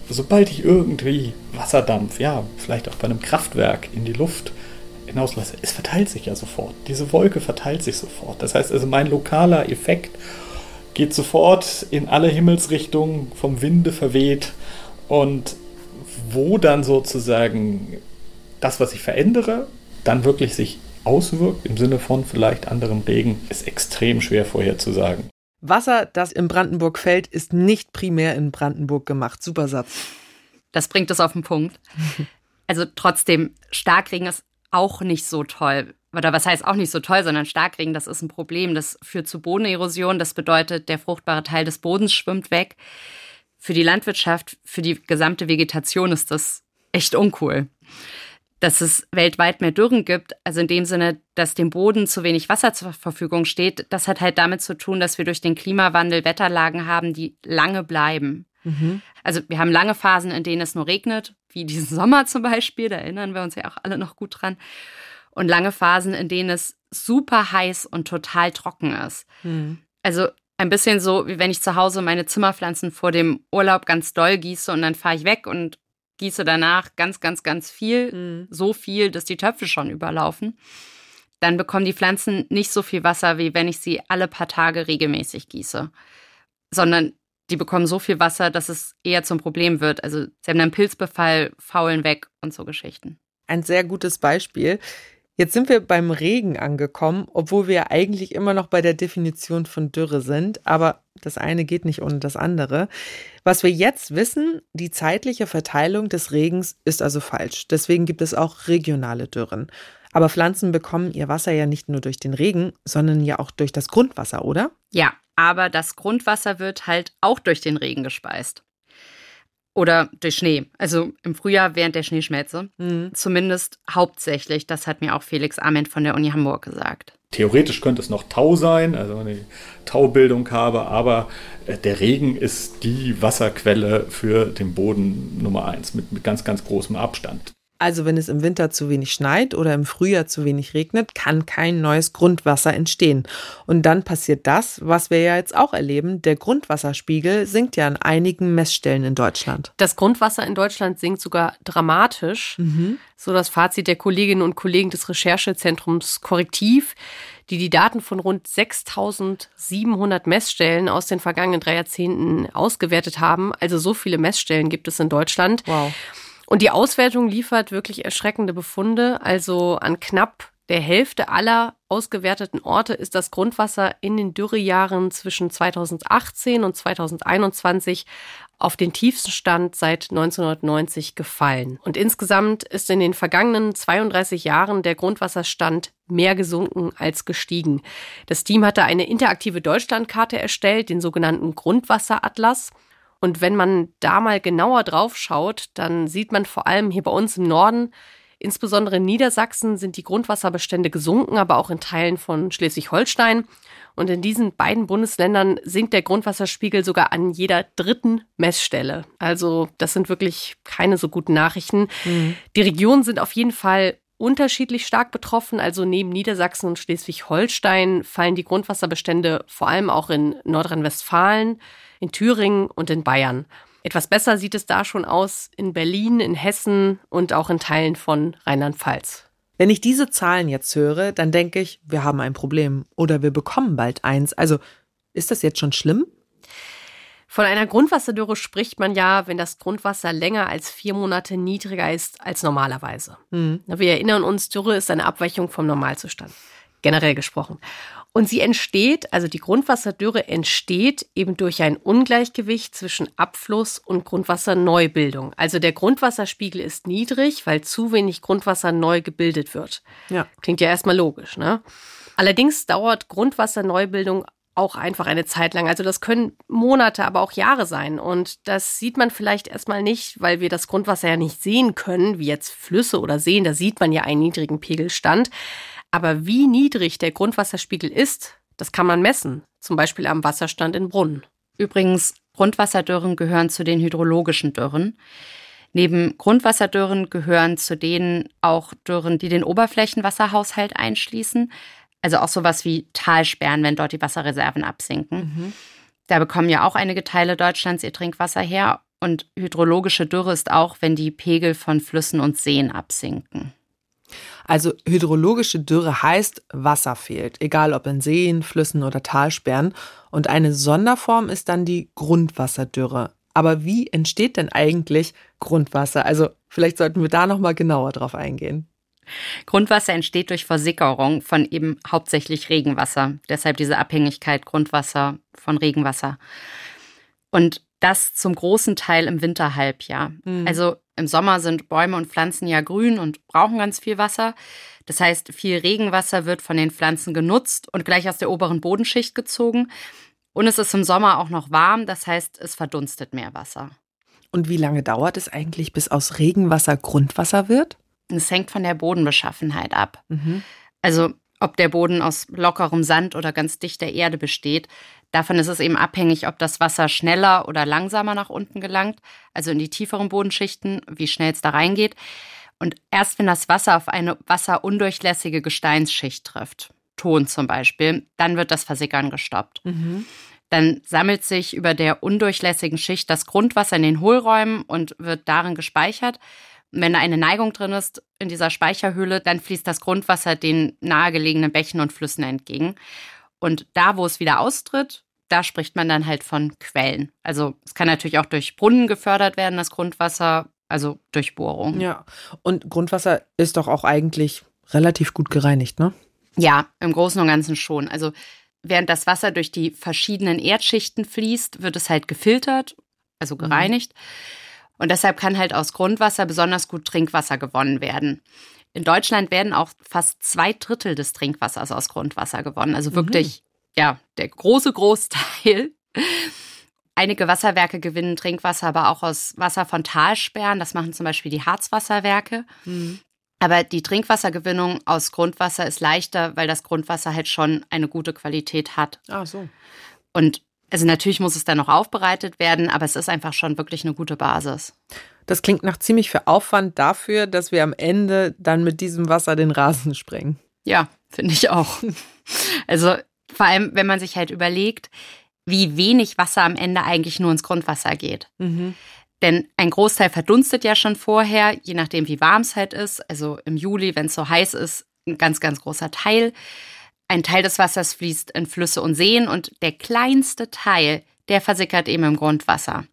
Sobald ich irgendwie Wasserdampf, ja, vielleicht auch bei einem Kraftwerk in die Luft hinauslasse, es verteilt sich ja sofort. Diese Wolke verteilt sich sofort. Das heißt also, mein lokaler Effekt geht sofort in alle Himmelsrichtungen, vom Winde verweht und wo dann sozusagen das, was ich verändere, dann wirklich sich auswirkt im Sinne von vielleicht anderem Regen, ist extrem schwer vorherzusagen. Wasser, das in Brandenburg fällt, ist nicht primär in Brandenburg gemacht. Super Satz. Das bringt es auf den Punkt. Also trotzdem, Starkregen ist auch nicht so toll oder was heißt auch nicht so toll, sondern Starkregen, das ist ein Problem. Das führt zu Bodenerosion. Das bedeutet, der fruchtbare Teil des Bodens schwimmt weg. Für die Landwirtschaft, für die gesamte Vegetation ist das echt uncool. Dass es weltweit mehr Dürren gibt, also in dem Sinne, dass dem Boden zu wenig Wasser zur Verfügung steht, das hat halt damit zu tun, dass wir durch den Klimawandel Wetterlagen haben, die lange bleiben. Mhm. Also wir haben lange Phasen, in denen es nur regnet, wie diesen Sommer zum Beispiel, da erinnern wir uns ja auch alle noch gut dran und lange Phasen, in denen es super heiß und total trocken ist. Mhm. Also ein bisschen so, wie wenn ich zu Hause meine Zimmerpflanzen vor dem Urlaub ganz doll gieße und dann fahre ich weg und gieße danach ganz, ganz, ganz viel, mhm. so viel, dass die Töpfe schon überlaufen. Dann bekommen die Pflanzen nicht so viel Wasser, wie wenn ich sie alle paar Tage regelmäßig gieße, sondern die bekommen so viel Wasser, dass es eher zum Problem wird. Also sie haben dann Pilzbefall, faulen weg und so Geschichten. Ein sehr gutes Beispiel. Jetzt sind wir beim Regen angekommen, obwohl wir eigentlich immer noch bei der Definition von Dürre sind, aber das eine geht nicht ohne das andere. Was wir jetzt wissen, die zeitliche Verteilung des Regens ist also falsch. Deswegen gibt es auch regionale Dürren. Aber Pflanzen bekommen ihr Wasser ja nicht nur durch den Regen, sondern ja auch durch das Grundwasser, oder? Ja, aber das Grundwasser wird halt auch durch den Regen gespeist. Oder durch Schnee. Also im Frühjahr während der Schneeschmelze. Mhm. Zumindest hauptsächlich. Das hat mir auch Felix Ament von der Uni Hamburg gesagt. Theoretisch könnte es noch Tau sein, also eine Taubildung habe, aber äh, der Regen ist die Wasserquelle für den Boden Nummer eins mit, mit ganz, ganz großem Abstand. Also wenn es im Winter zu wenig schneit oder im Frühjahr zu wenig regnet, kann kein neues Grundwasser entstehen. Und dann passiert das, was wir ja jetzt auch erleben. Der Grundwasserspiegel sinkt ja an einigen Messstellen in Deutschland. Das Grundwasser in Deutschland sinkt sogar dramatisch. Mhm. So das Fazit der Kolleginnen und Kollegen des Recherchezentrums Korrektiv, die die Daten von rund 6700 Messstellen aus den vergangenen drei Jahrzehnten ausgewertet haben. Also so viele Messstellen gibt es in Deutschland. Wow. Und die Auswertung liefert wirklich erschreckende Befunde. Also an knapp der Hälfte aller ausgewerteten Orte ist das Grundwasser in den Dürrejahren zwischen 2018 und 2021 auf den tiefsten Stand seit 1990 gefallen. Und insgesamt ist in den vergangenen 32 Jahren der Grundwasserstand mehr gesunken als gestiegen. Das Team hatte eine interaktive Deutschlandkarte erstellt, den sogenannten Grundwasseratlas. Und wenn man da mal genauer drauf schaut, dann sieht man vor allem hier bei uns im Norden, insbesondere in Niedersachsen, sind die Grundwasserbestände gesunken, aber auch in Teilen von Schleswig-Holstein. Und in diesen beiden Bundesländern sinkt der Grundwasserspiegel sogar an jeder dritten Messstelle. Also das sind wirklich keine so guten Nachrichten. Mhm. Die Regionen sind auf jeden Fall unterschiedlich stark betroffen. Also neben Niedersachsen und Schleswig-Holstein fallen die Grundwasserbestände vor allem auch in Nordrhein-Westfalen, in Thüringen und in Bayern. Etwas besser sieht es da schon aus in Berlin, in Hessen und auch in Teilen von Rheinland-Pfalz. Wenn ich diese Zahlen jetzt höre, dann denke ich, wir haben ein Problem oder wir bekommen bald eins. Also ist das jetzt schon schlimm? Von einer Grundwasserdürre spricht man ja, wenn das Grundwasser länger als vier Monate niedriger ist als normalerweise. Mhm. Wir erinnern uns, Dürre ist eine Abweichung vom Normalzustand, generell gesprochen. Und sie entsteht, also die Grundwasserdürre entsteht eben durch ein Ungleichgewicht zwischen Abfluss und Grundwasserneubildung. Also der Grundwasserspiegel ist niedrig, weil zu wenig Grundwasser neu gebildet wird. Ja. Klingt ja erstmal logisch, ne? Allerdings dauert Grundwasserneubildung auch einfach eine Zeit lang. Also das können Monate, aber auch Jahre sein. Und das sieht man vielleicht erstmal nicht, weil wir das Grundwasser ja nicht sehen können, wie jetzt Flüsse oder Seen. Da sieht man ja einen niedrigen Pegelstand. Aber wie niedrig der Grundwasserspiegel ist, das kann man messen, zum Beispiel am Wasserstand in Brunnen. Übrigens, Grundwasserdürren gehören zu den hydrologischen Dürren. Neben Grundwasserdürren gehören zu denen auch Dürren, die den Oberflächenwasserhaushalt einschließen. Also auch sowas wie Talsperren, wenn dort die Wasserreserven absinken. Mhm. Da bekommen ja auch einige Teile Deutschlands ihr Trinkwasser her. Und hydrologische Dürre ist auch, wenn die Pegel von Flüssen und Seen absinken. Also hydrologische Dürre heißt, Wasser fehlt, egal ob in Seen, Flüssen oder Talsperren. Und eine Sonderform ist dann die Grundwasserdürre. Aber wie entsteht denn eigentlich Grundwasser? Also vielleicht sollten wir da noch mal genauer drauf eingehen. Grundwasser entsteht durch Versickerung von eben hauptsächlich Regenwasser. Deshalb diese Abhängigkeit Grundwasser von Regenwasser. Und das zum großen Teil im Winterhalbjahr. Mhm. Also im Sommer sind Bäume und Pflanzen ja grün und brauchen ganz viel Wasser. Das heißt, viel Regenwasser wird von den Pflanzen genutzt und gleich aus der oberen Bodenschicht gezogen. Und es ist im Sommer auch noch warm, das heißt, es verdunstet mehr Wasser. Und wie lange dauert es eigentlich, bis aus Regenwasser Grundwasser wird? Es hängt von der Bodenbeschaffenheit ab. Mhm. Also ob der Boden aus lockerem Sand oder ganz dichter Erde besteht. Davon ist es eben abhängig, ob das Wasser schneller oder langsamer nach unten gelangt, also in die tieferen Bodenschichten, wie schnell es da reingeht. Und erst wenn das Wasser auf eine wasserundurchlässige Gesteinsschicht trifft, Ton zum Beispiel, dann wird das Versickern gestoppt. Mhm. Dann sammelt sich über der undurchlässigen Schicht das Grundwasser in den Hohlräumen und wird darin gespeichert. Wenn da eine Neigung drin ist in dieser Speicherhöhle, dann fließt das Grundwasser den nahegelegenen Bächen und Flüssen entgegen. Und da, wo es wieder austritt, da spricht man dann halt von Quellen. Also es kann natürlich auch durch Brunnen gefördert werden, das Grundwasser, also durch Bohrung. Ja, und Grundwasser ist doch auch eigentlich relativ gut gereinigt, ne? Ja, im Großen und Ganzen schon. Also während das Wasser durch die verschiedenen Erdschichten fließt, wird es halt gefiltert, also mhm. gereinigt. Mhm. Und deshalb kann halt aus Grundwasser besonders gut Trinkwasser gewonnen werden. In Deutschland werden auch fast zwei Drittel des Trinkwassers aus Grundwasser gewonnen. Also wirklich, mhm. ja, der große Großteil. Einige Wasserwerke gewinnen Trinkwasser aber auch aus Wasser von Talsperren. Das machen zum Beispiel die Harzwasserwerke. Mhm. Aber die Trinkwassergewinnung aus Grundwasser ist leichter, weil das Grundwasser halt schon eine gute Qualität hat. Ah, so. Und also natürlich muss es dann noch aufbereitet werden, aber es ist einfach schon wirklich eine gute Basis. Das klingt nach ziemlich viel Aufwand dafür, dass wir am Ende dann mit diesem Wasser den Rasen sprengen. Ja, finde ich auch. Also vor allem, wenn man sich halt überlegt, wie wenig Wasser am Ende eigentlich nur ins Grundwasser geht. Mhm. Denn ein Großteil verdunstet ja schon vorher, je nachdem, wie warm es halt ist. Also im Juli, wenn es so heiß ist, ein ganz, ganz großer Teil. Ein Teil des Wassers fließt in Flüsse und Seen und der kleinste Teil, der versickert eben im Grundwasser.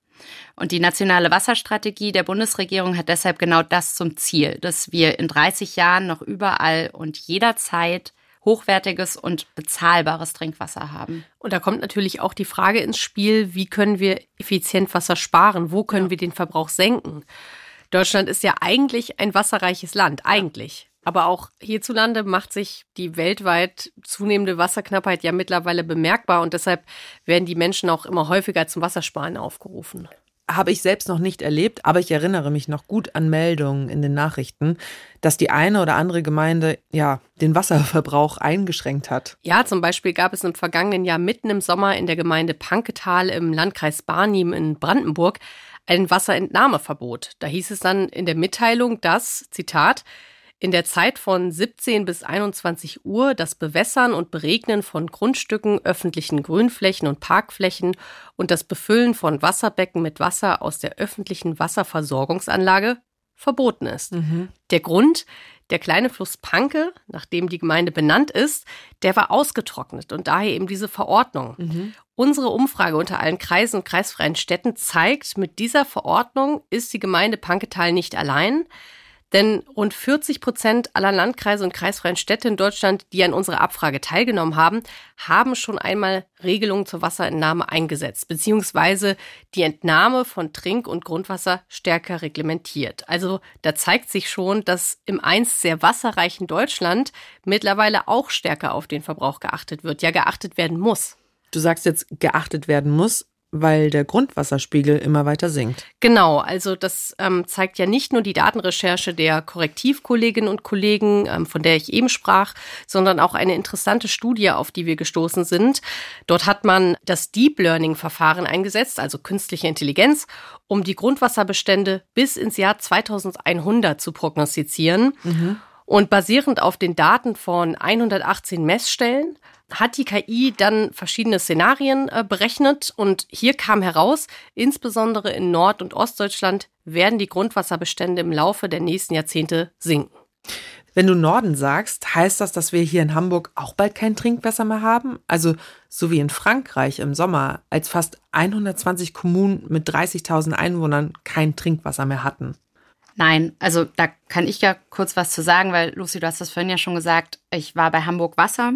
Und die nationale Wasserstrategie der Bundesregierung hat deshalb genau das zum Ziel, dass wir in 30 Jahren noch überall und jederzeit hochwertiges und bezahlbares Trinkwasser haben. Und da kommt natürlich auch die Frage ins Spiel, wie können wir effizient Wasser sparen? Wo können ja. wir den Verbrauch senken? Deutschland ist ja eigentlich ein wasserreiches Land, eigentlich. Aber auch hierzulande macht sich die weltweit zunehmende Wasserknappheit ja mittlerweile bemerkbar und deshalb werden die Menschen auch immer häufiger zum Wassersparen aufgerufen habe ich selbst noch nicht erlebt, aber ich erinnere mich noch gut an Meldungen in den Nachrichten, dass die eine oder andere Gemeinde ja den Wasserverbrauch eingeschränkt hat. Ja, zum Beispiel gab es im vergangenen Jahr mitten im Sommer in der Gemeinde Panketal im Landkreis Barnim in Brandenburg ein Wasserentnahmeverbot. Da hieß es dann in der Mitteilung, dass, Zitat, in der Zeit von 17 bis 21 Uhr das Bewässern und Beregnen von Grundstücken, öffentlichen Grünflächen und Parkflächen und das Befüllen von Wasserbecken mit Wasser aus der öffentlichen Wasserversorgungsanlage verboten ist. Mhm. Der Grund, der kleine Fluss Panke, nach dem die Gemeinde benannt ist, der war ausgetrocknet und daher eben diese Verordnung. Mhm. Unsere Umfrage unter allen Kreisen und kreisfreien Städten zeigt, mit dieser Verordnung ist die Gemeinde Panketal nicht allein. Denn rund 40 Prozent aller Landkreise und kreisfreien Städte in Deutschland, die an unserer Abfrage teilgenommen haben, haben schon einmal Regelungen zur Wasserentnahme eingesetzt, beziehungsweise die Entnahme von Trink- und Grundwasser stärker reglementiert. Also da zeigt sich schon, dass im einst sehr wasserreichen Deutschland mittlerweile auch stärker auf den Verbrauch geachtet wird, ja geachtet werden muss. Du sagst jetzt geachtet werden muss weil der Grundwasserspiegel immer weiter sinkt. Genau, also das ähm, zeigt ja nicht nur die Datenrecherche der Korrektivkolleginnen und Kollegen, ähm, von der ich eben sprach, sondern auch eine interessante Studie, auf die wir gestoßen sind. Dort hat man das Deep Learning-Verfahren eingesetzt, also künstliche Intelligenz, um die Grundwasserbestände bis ins Jahr 2100 zu prognostizieren. Mhm. Und basierend auf den Daten von 118 Messstellen hat die KI dann verschiedene Szenarien äh, berechnet und hier kam heraus, insbesondere in Nord- und Ostdeutschland werden die Grundwasserbestände im Laufe der nächsten Jahrzehnte sinken. Wenn du Norden sagst, heißt das, dass wir hier in Hamburg auch bald kein Trinkwasser mehr haben? Also so wie in Frankreich im Sommer, als fast 120 Kommunen mit 30.000 Einwohnern kein Trinkwasser mehr hatten. Nein, also da kann ich ja kurz was zu sagen, weil Lucy, du hast das vorhin ja schon gesagt, ich war bei Hamburg Wasser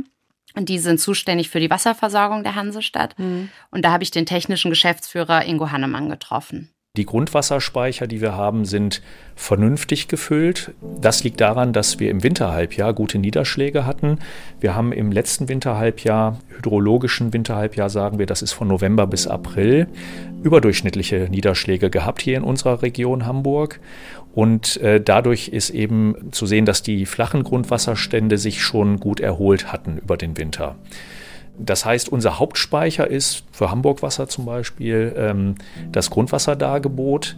die sind zuständig für die Wasserversorgung der Hansestadt. Mhm. Und da habe ich den technischen Geschäftsführer Ingo Hannemann getroffen. Die Grundwasserspeicher, die wir haben, sind vernünftig gefüllt. Das liegt daran, dass wir im Winterhalbjahr gute Niederschläge hatten. Wir haben im letzten Winterhalbjahr, hydrologischen Winterhalbjahr sagen wir, das ist von November bis April, überdurchschnittliche Niederschläge gehabt hier in unserer Region Hamburg. Und äh, dadurch ist eben zu sehen, dass die flachen Grundwasserstände sich schon gut erholt hatten über den Winter. Das heißt, unser Hauptspeicher ist für Hamburgwasser zum Beispiel ähm, das Grundwasserdargebot.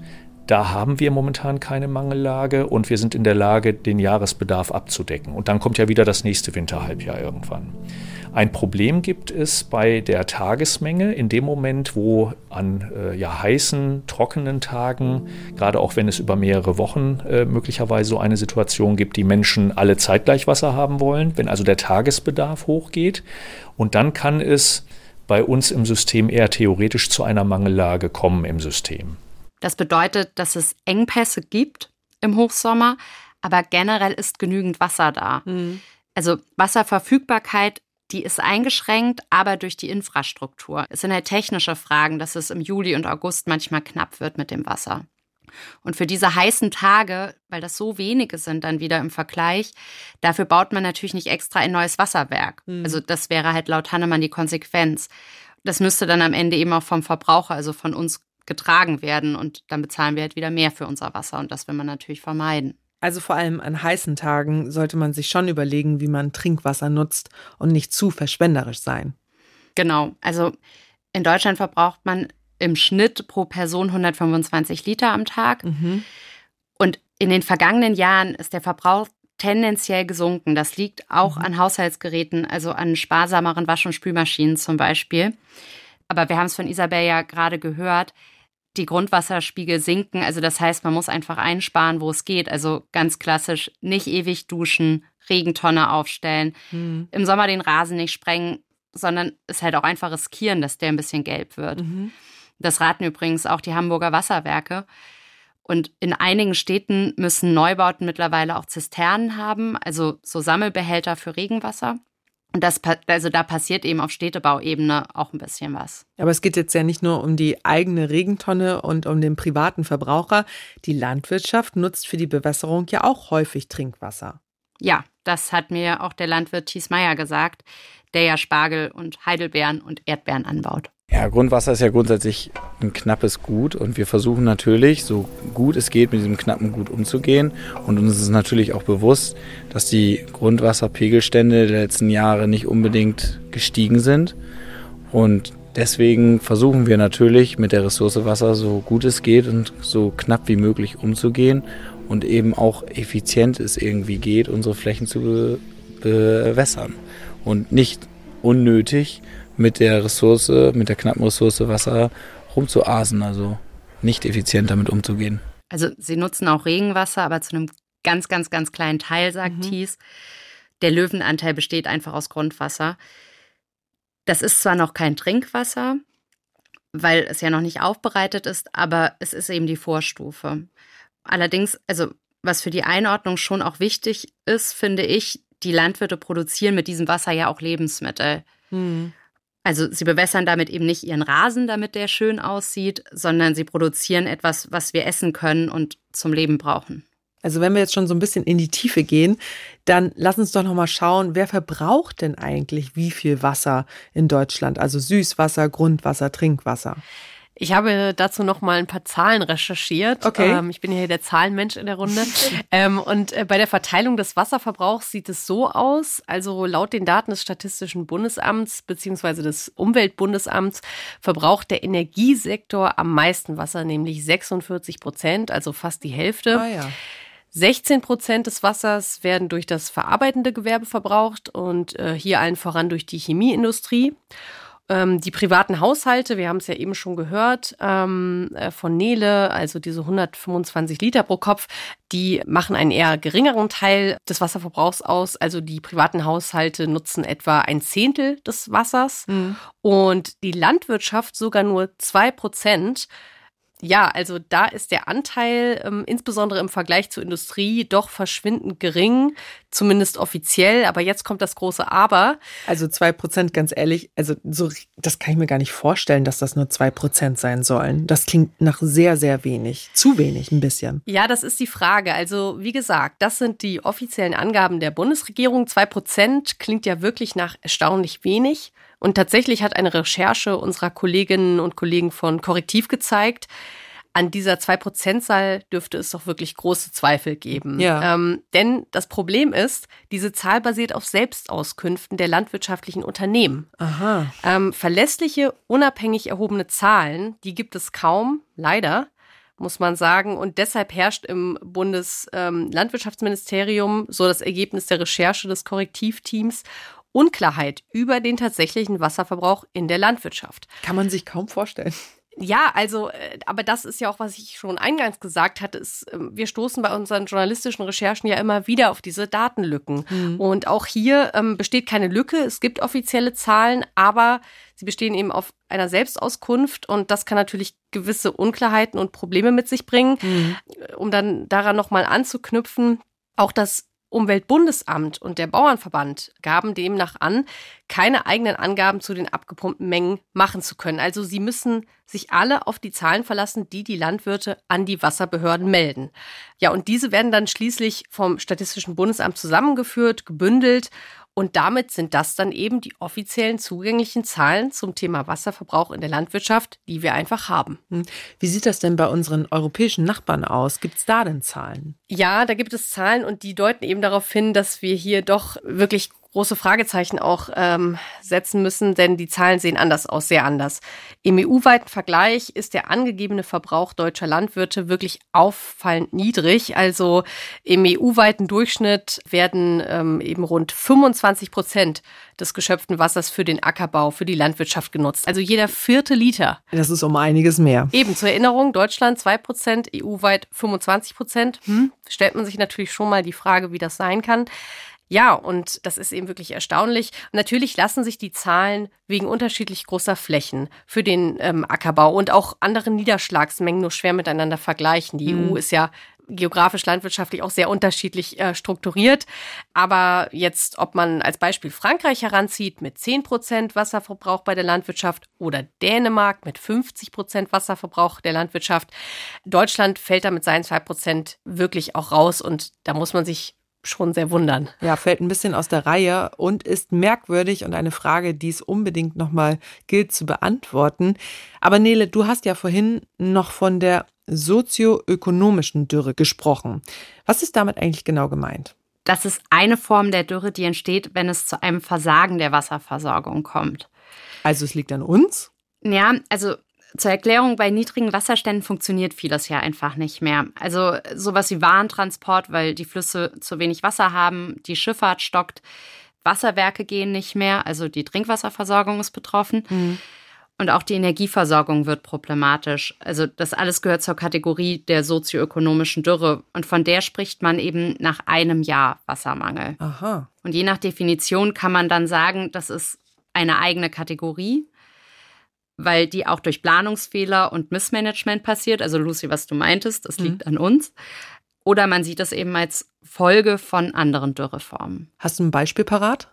Da haben wir momentan keine Mangellage und wir sind in der Lage, den Jahresbedarf abzudecken. Und dann kommt ja wieder das nächste Winterhalbjahr irgendwann. Ein Problem gibt es bei der Tagesmenge in dem Moment, wo an äh, ja, heißen, trockenen Tagen, gerade auch wenn es über mehrere Wochen äh, möglicherweise so eine Situation gibt, die Menschen alle zeitgleich Wasser haben wollen, wenn also der Tagesbedarf hochgeht. Und dann kann es bei uns im System eher theoretisch zu einer Mangellage kommen im System. Das bedeutet, dass es Engpässe gibt im Hochsommer, aber generell ist genügend Wasser da. Mhm. Also Wasserverfügbarkeit die ist eingeschränkt, aber durch die Infrastruktur. Es sind halt technische Fragen, dass es im Juli und August manchmal knapp wird mit dem Wasser. Und für diese heißen Tage, weil das so wenige sind dann wieder im Vergleich, dafür baut man natürlich nicht extra ein neues Wasserwerk. Mhm. Also das wäre halt laut Hannemann die Konsequenz. Das müsste dann am Ende eben auch vom Verbraucher, also von uns getragen werden und dann bezahlen wir halt wieder mehr für unser Wasser und das will man natürlich vermeiden. Also vor allem an heißen Tagen sollte man sich schon überlegen, wie man Trinkwasser nutzt und nicht zu verschwenderisch sein. Genau, also in Deutschland verbraucht man im Schnitt pro Person 125 Liter am Tag. Mhm. Und in den vergangenen Jahren ist der Verbrauch tendenziell gesunken. Das liegt auch mhm. an Haushaltsgeräten, also an sparsameren Wasch- und Spülmaschinen zum Beispiel. Aber wir haben es von Isabel ja gerade gehört, die Grundwasserspiegel sinken. Also das heißt, man muss einfach einsparen, wo es geht. Also ganz klassisch, nicht ewig duschen, Regentonne aufstellen, mhm. im Sommer den Rasen nicht sprengen, sondern es halt auch einfach riskieren, dass der ein bisschen gelb wird. Mhm. Das raten übrigens auch die Hamburger Wasserwerke. Und in einigen Städten müssen Neubauten mittlerweile auch Zisternen haben, also so Sammelbehälter für Regenwasser. Und das, also da passiert eben auf Städtebauebene auch ein bisschen was. Aber es geht jetzt ja nicht nur um die eigene Regentonne und um den privaten Verbraucher. Die Landwirtschaft nutzt für die Bewässerung ja auch häufig Trinkwasser. Ja, das hat mir auch der Landwirt Thies Meyer gesagt, der ja Spargel und Heidelbeeren und Erdbeeren anbaut. Ja, Grundwasser ist ja grundsätzlich ein knappes Gut und wir versuchen natürlich, so gut es geht, mit diesem knappen Gut umzugehen. Und uns ist natürlich auch bewusst, dass die Grundwasserpegelstände der letzten Jahre nicht unbedingt gestiegen sind. Und deswegen versuchen wir natürlich mit der Ressource Wasser so gut es geht und so knapp wie möglich umzugehen und eben auch effizient es irgendwie geht, unsere Flächen zu bewässern und nicht unnötig mit der Ressource, mit der knappen Ressource Wasser rumzuasen, also nicht effizient damit umzugehen. Also sie nutzen auch Regenwasser, aber zu einem ganz, ganz, ganz kleinen Teil, sagt mhm. Thies. Der Löwenanteil besteht einfach aus Grundwasser. Das ist zwar noch kein Trinkwasser, weil es ja noch nicht aufbereitet ist, aber es ist eben die Vorstufe. Allerdings, also was für die Einordnung schon auch wichtig ist, finde ich, die Landwirte produzieren mit diesem Wasser ja auch Lebensmittel. Mhm. Also sie bewässern damit eben nicht ihren Rasen, damit der schön aussieht, sondern sie produzieren etwas, was wir essen können und zum Leben brauchen. Also wenn wir jetzt schon so ein bisschen in die Tiefe gehen, dann lass uns doch noch mal schauen, wer verbraucht denn eigentlich wie viel Wasser in Deutschland? Also Süßwasser, Grundwasser, Trinkwasser. Ich habe dazu noch mal ein paar Zahlen recherchiert. Okay. Ähm, ich bin hier der Zahlenmensch in der Runde. ähm, und äh, bei der Verteilung des Wasserverbrauchs sieht es so aus. Also laut den Daten des Statistischen Bundesamts bzw. des Umweltbundesamts verbraucht der Energiesektor am meisten Wasser, nämlich 46 Prozent, also fast die Hälfte. Ah, ja. 16 Prozent des Wassers werden durch das verarbeitende Gewerbe verbraucht und äh, hier allen voran durch die Chemieindustrie. Ähm, die privaten Haushalte, wir haben es ja eben schon gehört ähm, äh, von Nele, also diese 125 Liter pro Kopf, die machen einen eher geringeren Teil des Wasserverbrauchs aus. Also die privaten Haushalte nutzen etwa ein Zehntel des Wassers mhm. und die Landwirtschaft sogar nur zwei Prozent. Ja, also da ist der Anteil ähm, insbesondere im Vergleich zur Industrie doch verschwindend gering, zumindest offiziell. Aber jetzt kommt das große Aber. Also zwei Prozent, ganz ehrlich, also so, das kann ich mir gar nicht vorstellen, dass das nur zwei Prozent sein sollen. Das klingt nach sehr, sehr wenig, zu wenig, ein bisschen. Ja, das ist die Frage. Also wie gesagt, das sind die offiziellen Angaben der Bundesregierung. Zwei Prozent klingt ja wirklich nach erstaunlich wenig. Und tatsächlich hat eine Recherche unserer Kolleginnen und Kollegen von Korrektiv gezeigt, an dieser 2%-Zahl dürfte es doch wirklich große Zweifel geben. Ja. Ähm, denn das Problem ist, diese Zahl basiert auf Selbstauskünften der landwirtschaftlichen Unternehmen. Aha. Ähm, verlässliche, unabhängig erhobene Zahlen, die gibt es kaum, leider. muss man sagen. Und deshalb herrscht im Bundeslandwirtschaftsministerium, ähm, so das Ergebnis der Recherche des Korrektivteams, Unklarheit über den tatsächlichen Wasserverbrauch in der Landwirtschaft. Kann man sich kaum vorstellen. Ja, also, äh, aber das ist ja auch, was ich schon eingangs gesagt hatte, ist, ähm, wir stoßen bei unseren journalistischen Recherchen ja immer wieder auf diese Datenlücken. Mhm. Und auch hier ähm, besteht keine Lücke. Es gibt offizielle Zahlen, aber sie bestehen eben auf einer Selbstauskunft und das kann natürlich gewisse Unklarheiten und Probleme mit sich bringen. Mhm. Um dann daran nochmal anzuknüpfen, auch das Umweltbundesamt und der Bauernverband gaben demnach an, keine eigenen Angaben zu den abgepumpten Mengen machen zu können. Also sie müssen sich alle auf die Zahlen verlassen, die die Landwirte an die Wasserbehörden melden. Ja, und diese werden dann schließlich vom Statistischen Bundesamt zusammengeführt, gebündelt und damit sind das dann eben die offiziellen zugänglichen Zahlen zum Thema Wasserverbrauch in der Landwirtschaft, die wir einfach haben. Hm. Wie sieht das denn bei unseren europäischen Nachbarn aus? Gibt es da denn Zahlen? Ja, da gibt es Zahlen und die deuten eben darauf hin, dass wir hier doch wirklich große Fragezeichen auch ähm, setzen müssen, denn die Zahlen sehen anders aus, sehr anders. Im EU-weiten Vergleich ist der angegebene Verbrauch deutscher Landwirte wirklich auffallend niedrig. Also im EU-weiten Durchschnitt werden ähm, eben rund 25 Prozent des geschöpften Wassers für den Ackerbau, für die Landwirtschaft genutzt. Also jeder vierte Liter. Das ist um einiges mehr. Eben zur Erinnerung, Deutschland 2 Prozent, EU-weit 25 Prozent. Hm, stellt man sich natürlich schon mal die Frage, wie das sein kann. Ja, und das ist eben wirklich erstaunlich. Natürlich lassen sich die Zahlen wegen unterschiedlich großer Flächen für den ähm, Ackerbau und auch anderen Niederschlagsmengen nur schwer miteinander vergleichen. Die mhm. EU ist ja geografisch landwirtschaftlich auch sehr unterschiedlich äh, strukturiert. Aber jetzt, ob man als Beispiel Frankreich heranzieht mit 10 Prozent Wasserverbrauch bei der Landwirtschaft oder Dänemark mit 50 Prozent Wasserverbrauch der Landwirtschaft, Deutschland fällt da mit seinen 2 Prozent wirklich auch raus. Und da muss man sich schon sehr wundern. Ja, fällt ein bisschen aus der Reihe und ist merkwürdig und eine Frage, die es unbedingt nochmal gilt zu beantworten. Aber Nele, du hast ja vorhin noch von der sozioökonomischen Dürre gesprochen. Was ist damit eigentlich genau gemeint? Das ist eine Form der Dürre, die entsteht, wenn es zu einem Versagen der Wasserversorgung kommt. Also es liegt an uns? Ja, also zur Erklärung, bei niedrigen Wasserständen funktioniert vieles ja einfach nicht mehr. Also sowas wie Warentransport, weil die Flüsse zu wenig Wasser haben, die Schifffahrt stockt, Wasserwerke gehen nicht mehr, also die Trinkwasserversorgung ist betroffen. Mhm. Und auch die Energieversorgung wird problematisch. Also das alles gehört zur Kategorie der sozioökonomischen Dürre. Und von der spricht man eben nach einem Jahr Wassermangel. Aha. Und je nach Definition kann man dann sagen, das ist eine eigene Kategorie weil die auch durch Planungsfehler und Missmanagement passiert. Also Lucy, was du meintest, das liegt mhm. an uns. Oder man sieht es eben als Folge von anderen Dürreformen. Hast du ein Beispiel parat?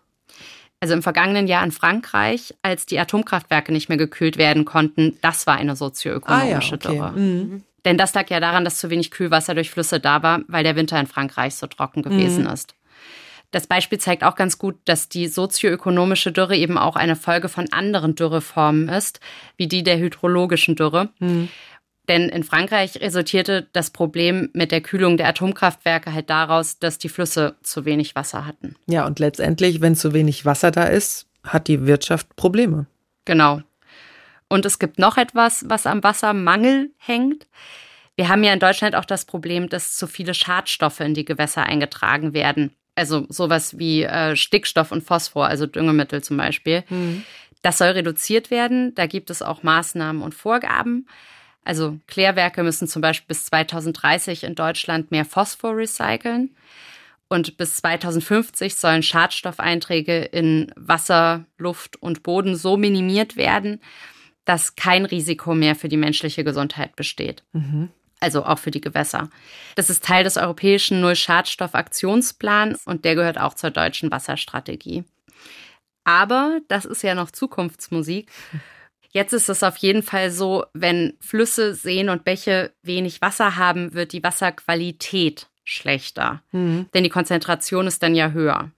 Also im vergangenen Jahr in Frankreich, als die Atomkraftwerke nicht mehr gekühlt werden konnten, das war eine sozioökonomische ah, ja, okay. Dürre. Mhm. Denn das lag ja daran, dass zu wenig Kühlwasser durch Flüsse da war, weil der Winter in Frankreich so trocken gewesen mhm. ist. Das Beispiel zeigt auch ganz gut, dass die sozioökonomische Dürre eben auch eine Folge von anderen Dürreformen ist, wie die der hydrologischen Dürre. Mhm. Denn in Frankreich resultierte das Problem mit der Kühlung der Atomkraftwerke halt daraus, dass die Flüsse zu wenig Wasser hatten. Ja, und letztendlich, wenn zu wenig Wasser da ist, hat die Wirtschaft Probleme. Genau. Und es gibt noch etwas, was am Wassermangel hängt. Wir haben ja in Deutschland auch das Problem, dass zu viele Schadstoffe in die Gewässer eingetragen werden also sowas wie äh, Stickstoff und Phosphor, also Düngemittel zum Beispiel. Mhm. Das soll reduziert werden. Da gibt es auch Maßnahmen und Vorgaben. Also Klärwerke müssen zum Beispiel bis 2030 in Deutschland mehr Phosphor recyceln. Und bis 2050 sollen Schadstoffeinträge in Wasser, Luft und Boden so minimiert werden, dass kein Risiko mehr für die menschliche Gesundheit besteht. Mhm also auch für die Gewässer. Das ist Teil des europäischen Null-Schadstoff-Aktionsplans und der gehört auch zur deutschen Wasserstrategie. Aber das ist ja noch Zukunftsmusik. Jetzt ist es auf jeden Fall so, wenn Flüsse, Seen und Bäche wenig Wasser haben, wird die Wasserqualität schlechter. Mhm. Denn die Konzentration ist dann ja höher.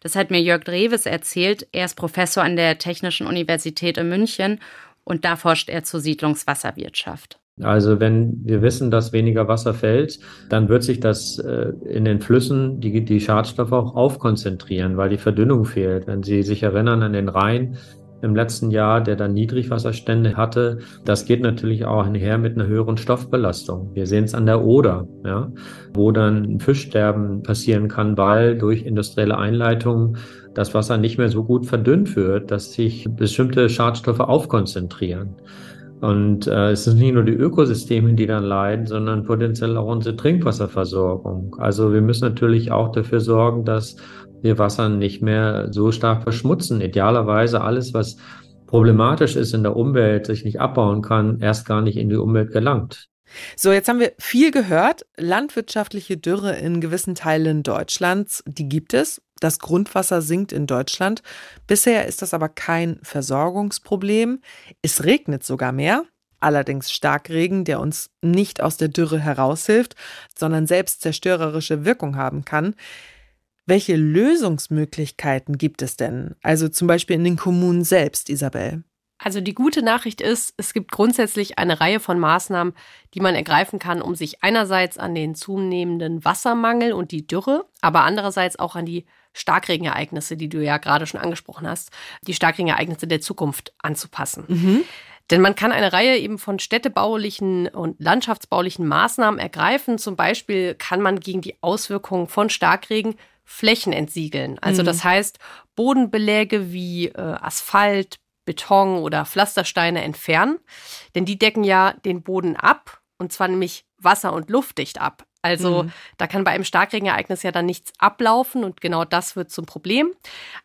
Das hat mir Jörg Dreves erzählt. Er ist Professor an der Technischen Universität in München und da forscht er zur Siedlungswasserwirtschaft. Also wenn wir wissen, dass weniger Wasser fällt, dann wird sich das äh, in den Flüssen, die, die Schadstoffe auch aufkonzentrieren, weil die Verdünnung fehlt. Wenn Sie sich erinnern an den Rhein, im letzten Jahr, der dann Niedrigwasserstände hatte. Das geht natürlich auch einher mit einer höheren Stoffbelastung. Wir sehen es an der Oder, ja, wo dann Fischsterben passieren kann, weil durch industrielle Einleitungen das Wasser nicht mehr so gut verdünnt wird, dass sich bestimmte Schadstoffe aufkonzentrieren. Und äh, es sind nicht nur die Ökosysteme, die dann leiden, sondern potenziell auch unsere Trinkwasserversorgung. Also wir müssen natürlich auch dafür sorgen, dass wir Wasser nicht mehr so stark verschmutzen. Idealerweise alles, was problematisch ist in der Umwelt, sich nicht abbauen kann, erst gar nicht in die Umwelt gelangt. So, jetzt haben wir viel gehört. Landwirtschaftliche Dürre in gewissen Teilen Deutschlands, die gibt es. Das Grundwasser sinkt in Deutschland. Bisher ist das aber kein Versorgungsproblem. Es regnet sogar mehr. Allerdings Starkregen, der uns nicht aus der Dürre heraushilft, sondern selbst zerstörerische Wirkung haben kann. Welche Lösungsmöglichkeiten gibt es denn? Also zum Beispiel in den Kommunen selbst, Isabel. Also die gute Nachricht ist, es gibt grundsätzlich eine Reihe von Maßnahmen, die man ergreifen kann, um sich einerseits an den zunehmenden Wassermangel und die Dürre, aber andererseits auch an die Starkregenereignisse, die du ja gerade schon angesprochen hast, die Starkregenereignisse der Zukunft anzupassen. Mhm. Denn man kann eine Reihe eben von städtebaulichen und landschaftsbaulichen Maßnahmen ergreifen. Zum Beispiel kann man gegen die Auswirkungen von Starkregen Flächen entsiegeln. Also mhm. das heißt, Bodenbeläge wie äh, Asphalt, Beton oder Pflastersteine entfernen. Denn die decken ja den Boden ab, und zwar nämlich wasser- und luftdicht ab. Also mhm. da kann bei einem Starkregenereignis ja dann nichts ablaufen und genau das wird zum Problem.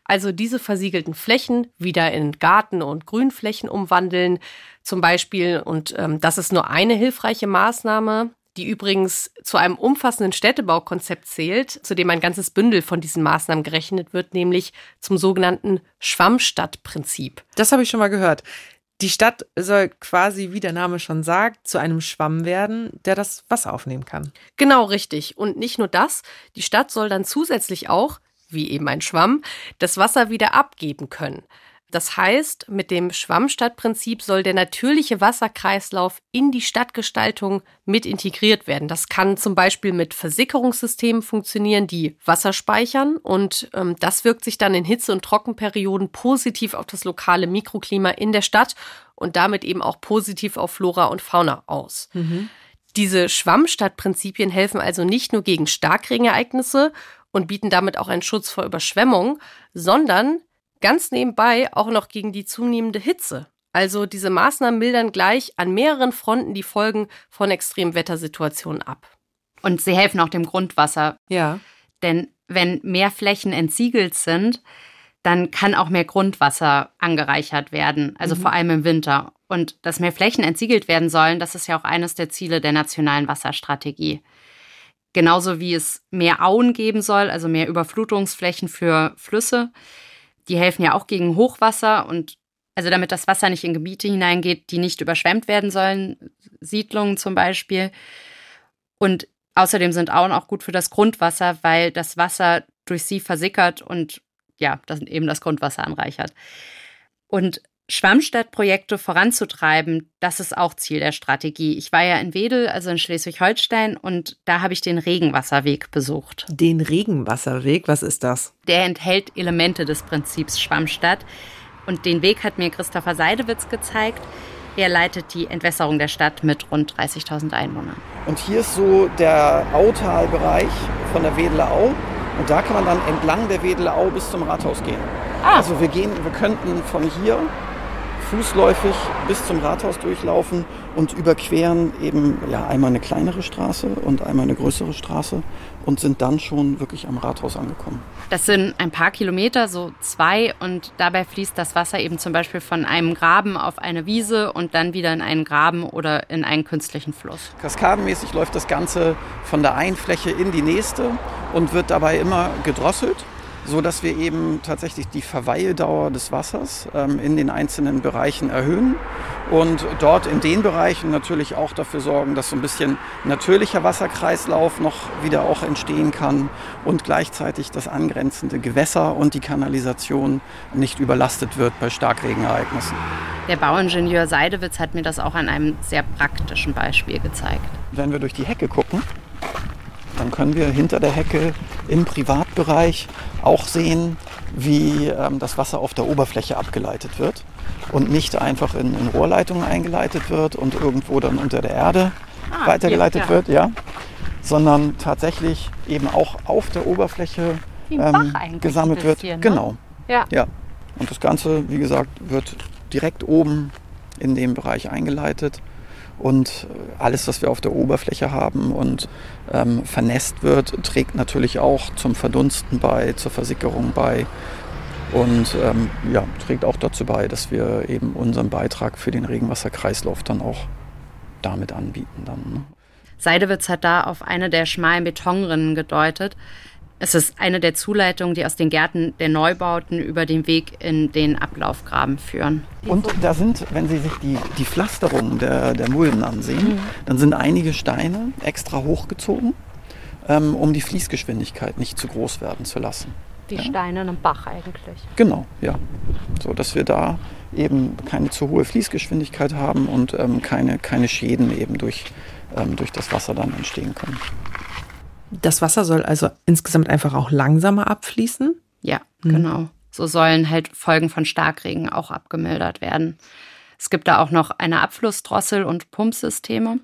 Also diese versiegelten Flächen wieder in Garten- und Grünflächen umwandeln zum Beispiel. Und ähm, das ist nur eine hilfreiche Maßnahme die übrigens zu einem umfassenden Städtebaukonzept zählt, zu dem ein ganzes Bündel von diesen Maßnahmen gerechnet wird, nämlich zum sogenannten Schwammstadtprinzip. Das habe ich schon mal gehört. Die Stadt soll quasi, wie der Name schon sagt, zu einem Schwamm werden, der das Wasser aufnehmen kann. Genau richtig. Und nicht nur das, die Stadt soll dann zusätzlich auch, wie eben ein Schwamm, das Wasser wieder abgeben können. Das heißt, mit dem Schwammstadtprinzip soll der natürliche Wasserkreislauf in die Stadtgestaltung mit integriert werden. Das kann zum Beispiel mit Versickerungssystemen funktionieren, die Wasser speichern und ähm, das wirkt sich dann in Hitze- und Trockenperioden positiv auf das lokale Mikroklima in der Stadt und damit eben auch positiv auf Flora und Fauna aus. Mhm. Diese Schwammstadtprinzipien helfen also nicht nur gegen Starkregenereignisse und bieten damit auch einen Schutz vor Überschwemmung, sondern ganz nebenbei auch noch gegen die zunehmende Hitze. Also diese Maßnahmen mildern gleich an mehreren Fronten die Folgen von Extremwettersituationen ab. Und sie helfen auch dem Grundwasser. Ja. Denn wenn mehr Flächen entsiegelt sind, dann kann auch mehr Grundwasser angereichert werden, also mhm. vor allem im Winter. Und dass mehr Flächen entsiegelt werden sollen, das ist ja auch eines der Ziele der nationalen Wasserstrategie. Genauso wie es mehr Auen geben soll, also mehr Überflutungsflächen für Flüsse. Die helfen ja auch gegen Hochwasser und also damit das Wasser nicht in Gebiete hineingeht, die nicht überschwemmt werden sollen, Siedlungen zum Beispiel. Und außerdem sind Auen auch gut für das Grundwasser, weil das Wasser durch sie versickert und ja, das eben das Grundwasser anreichert. Und Schwammstadtprojekte voranzutreiben, das ist auch Ziel der Strategie. Ich war ja in Wedel, also in Schleswig-Holstein, und da habe ich den Regenwasserweg besucht. Den Regenwasserweg, was ist das? Der enthält Elemente des Prinzips Schwammstadt. Und den Weg hat mir Christopher Seidewitz gezeigt. Er leitet die Entwässerung der Stadt mit rund 30.000 Einwohnern. Und hier ist so der Autalbereich von der Wedeler Au. Und da kann man dann entlang der Wedeler Au bis zum Rathaus gehen. Ah. Also wir gehen, wir könnten von hier fußläufig bis zum Rathaus durchlaufen und überqueren eben ja, einmal eine kleinere Straße und einmal eine größere Straße und sind dann schon wirklich am Rathaus angekommen. Das sind ein paar Kilometer, so zwei, und dabei fließt das Wasser eben zum Beispiel von einem Graben auf eine Wiese und dann wieder in einen Graben oder in einen künstlichen Fluss. Kaskadenmäßig läuft das Ganze von der einen Fläche in die nächste und wird dabei immer gedrosselt so dass wir eben tatsächlich die Verweildauer des Wassers ähm, in den einzelnen Bereichen erhöhen und dort in den Bereichen natürlich auch dafür sorgen, dass so ein bisschen natürlicher Wasserkreislauf noch wieder auch entstehen kann und gleichzeitig das angrenzende Gewässer und die Kanalisation nicht überlastet wird bei Starkregenereignissen. Der Bauingenieur Seidewitz hat mir das auch an einem sehr praktischen Beispiel gezeigt. Wenn wir durch die Hecke gucken, dann können wir hinter der Hecke im Privatbereich auch sehen, wie ähm, das Wasser auf der Oberfläche abgeleitet wird. und nicht einfach in, in Rohrleitungen eingeleitet wird und irgendwo dann unter der Erde ah, weitergeleitet ja. wird, ja, sondern tatsächlich eben auch auf der Oberfläche ähm, gesammelt wird. Ne? Genau. Ja. ja. Und das Ganze, wie gesagt, wird direkt oben in dem Bereich eingeleitet und alles, was wir auf der Oberfläche haben und ähm, vernässt wird, trägt natürlich auch zum Verdunsten bei, zur Versickerung bei und ähm, ja, trägt auch dazu bei, dass wir eben unseren Beitrag für den Regenwasserkreislauf dann auch damit anbieten. Dann, ne? Seidewitz hat da auf eine der schmalen Betonrinnen gedeutet. Es ist eine der Zuleitungen, die aus den Gärten der Neubauten über den Weg in den Ablaufgraben führen. Und da sind, wenn Sie sich die, die Pflasterung der, der Mulden ansehen, mhm. dann sind einige Steine extra hochgezogen, ähm, um die Fließgeschwindigkeit nicht zu groß werden zu lassen. Die ja? Steine in einem Bach eigentlich. Genau, ja. So dass wir da eben keine zu hohe Fließgeschwindigkeit haben und ähm, keine, keine Schäden eben durch, ähm, durch das Wasser dann entstehen können. Das Wasser soll also insgesamt einfach auch langsamer abfließen? Ja, mhm. genau. So sollen halt Folgen von Starkregen auch abgemildert werden. Es gibt da auch noch eine Abflussdrossel und Pumpsysteme.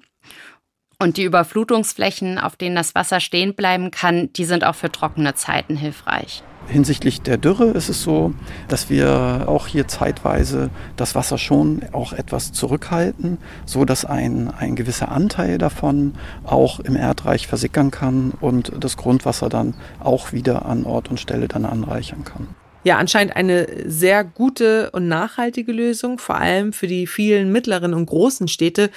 Und die Überflutungsflächen, auf denen das Wasser stehen bleiben kann, die sind auch für trockene Zeiten hilfreich. Hinsichtlich der Dürre ist es so, dass wir auch hier zeitweise das Wasser schon auch etwas zurückhalten, so dass ein, ein gewisser Anteil davon auch im Erdreich versickern kann und das Grundwasser dann auch wieder an Ort und Stelle dann anreichern kann ja anscheinend eine sehr gute und nachhaltige Lösung, vor allem für die vielen mittleren und großen Städte,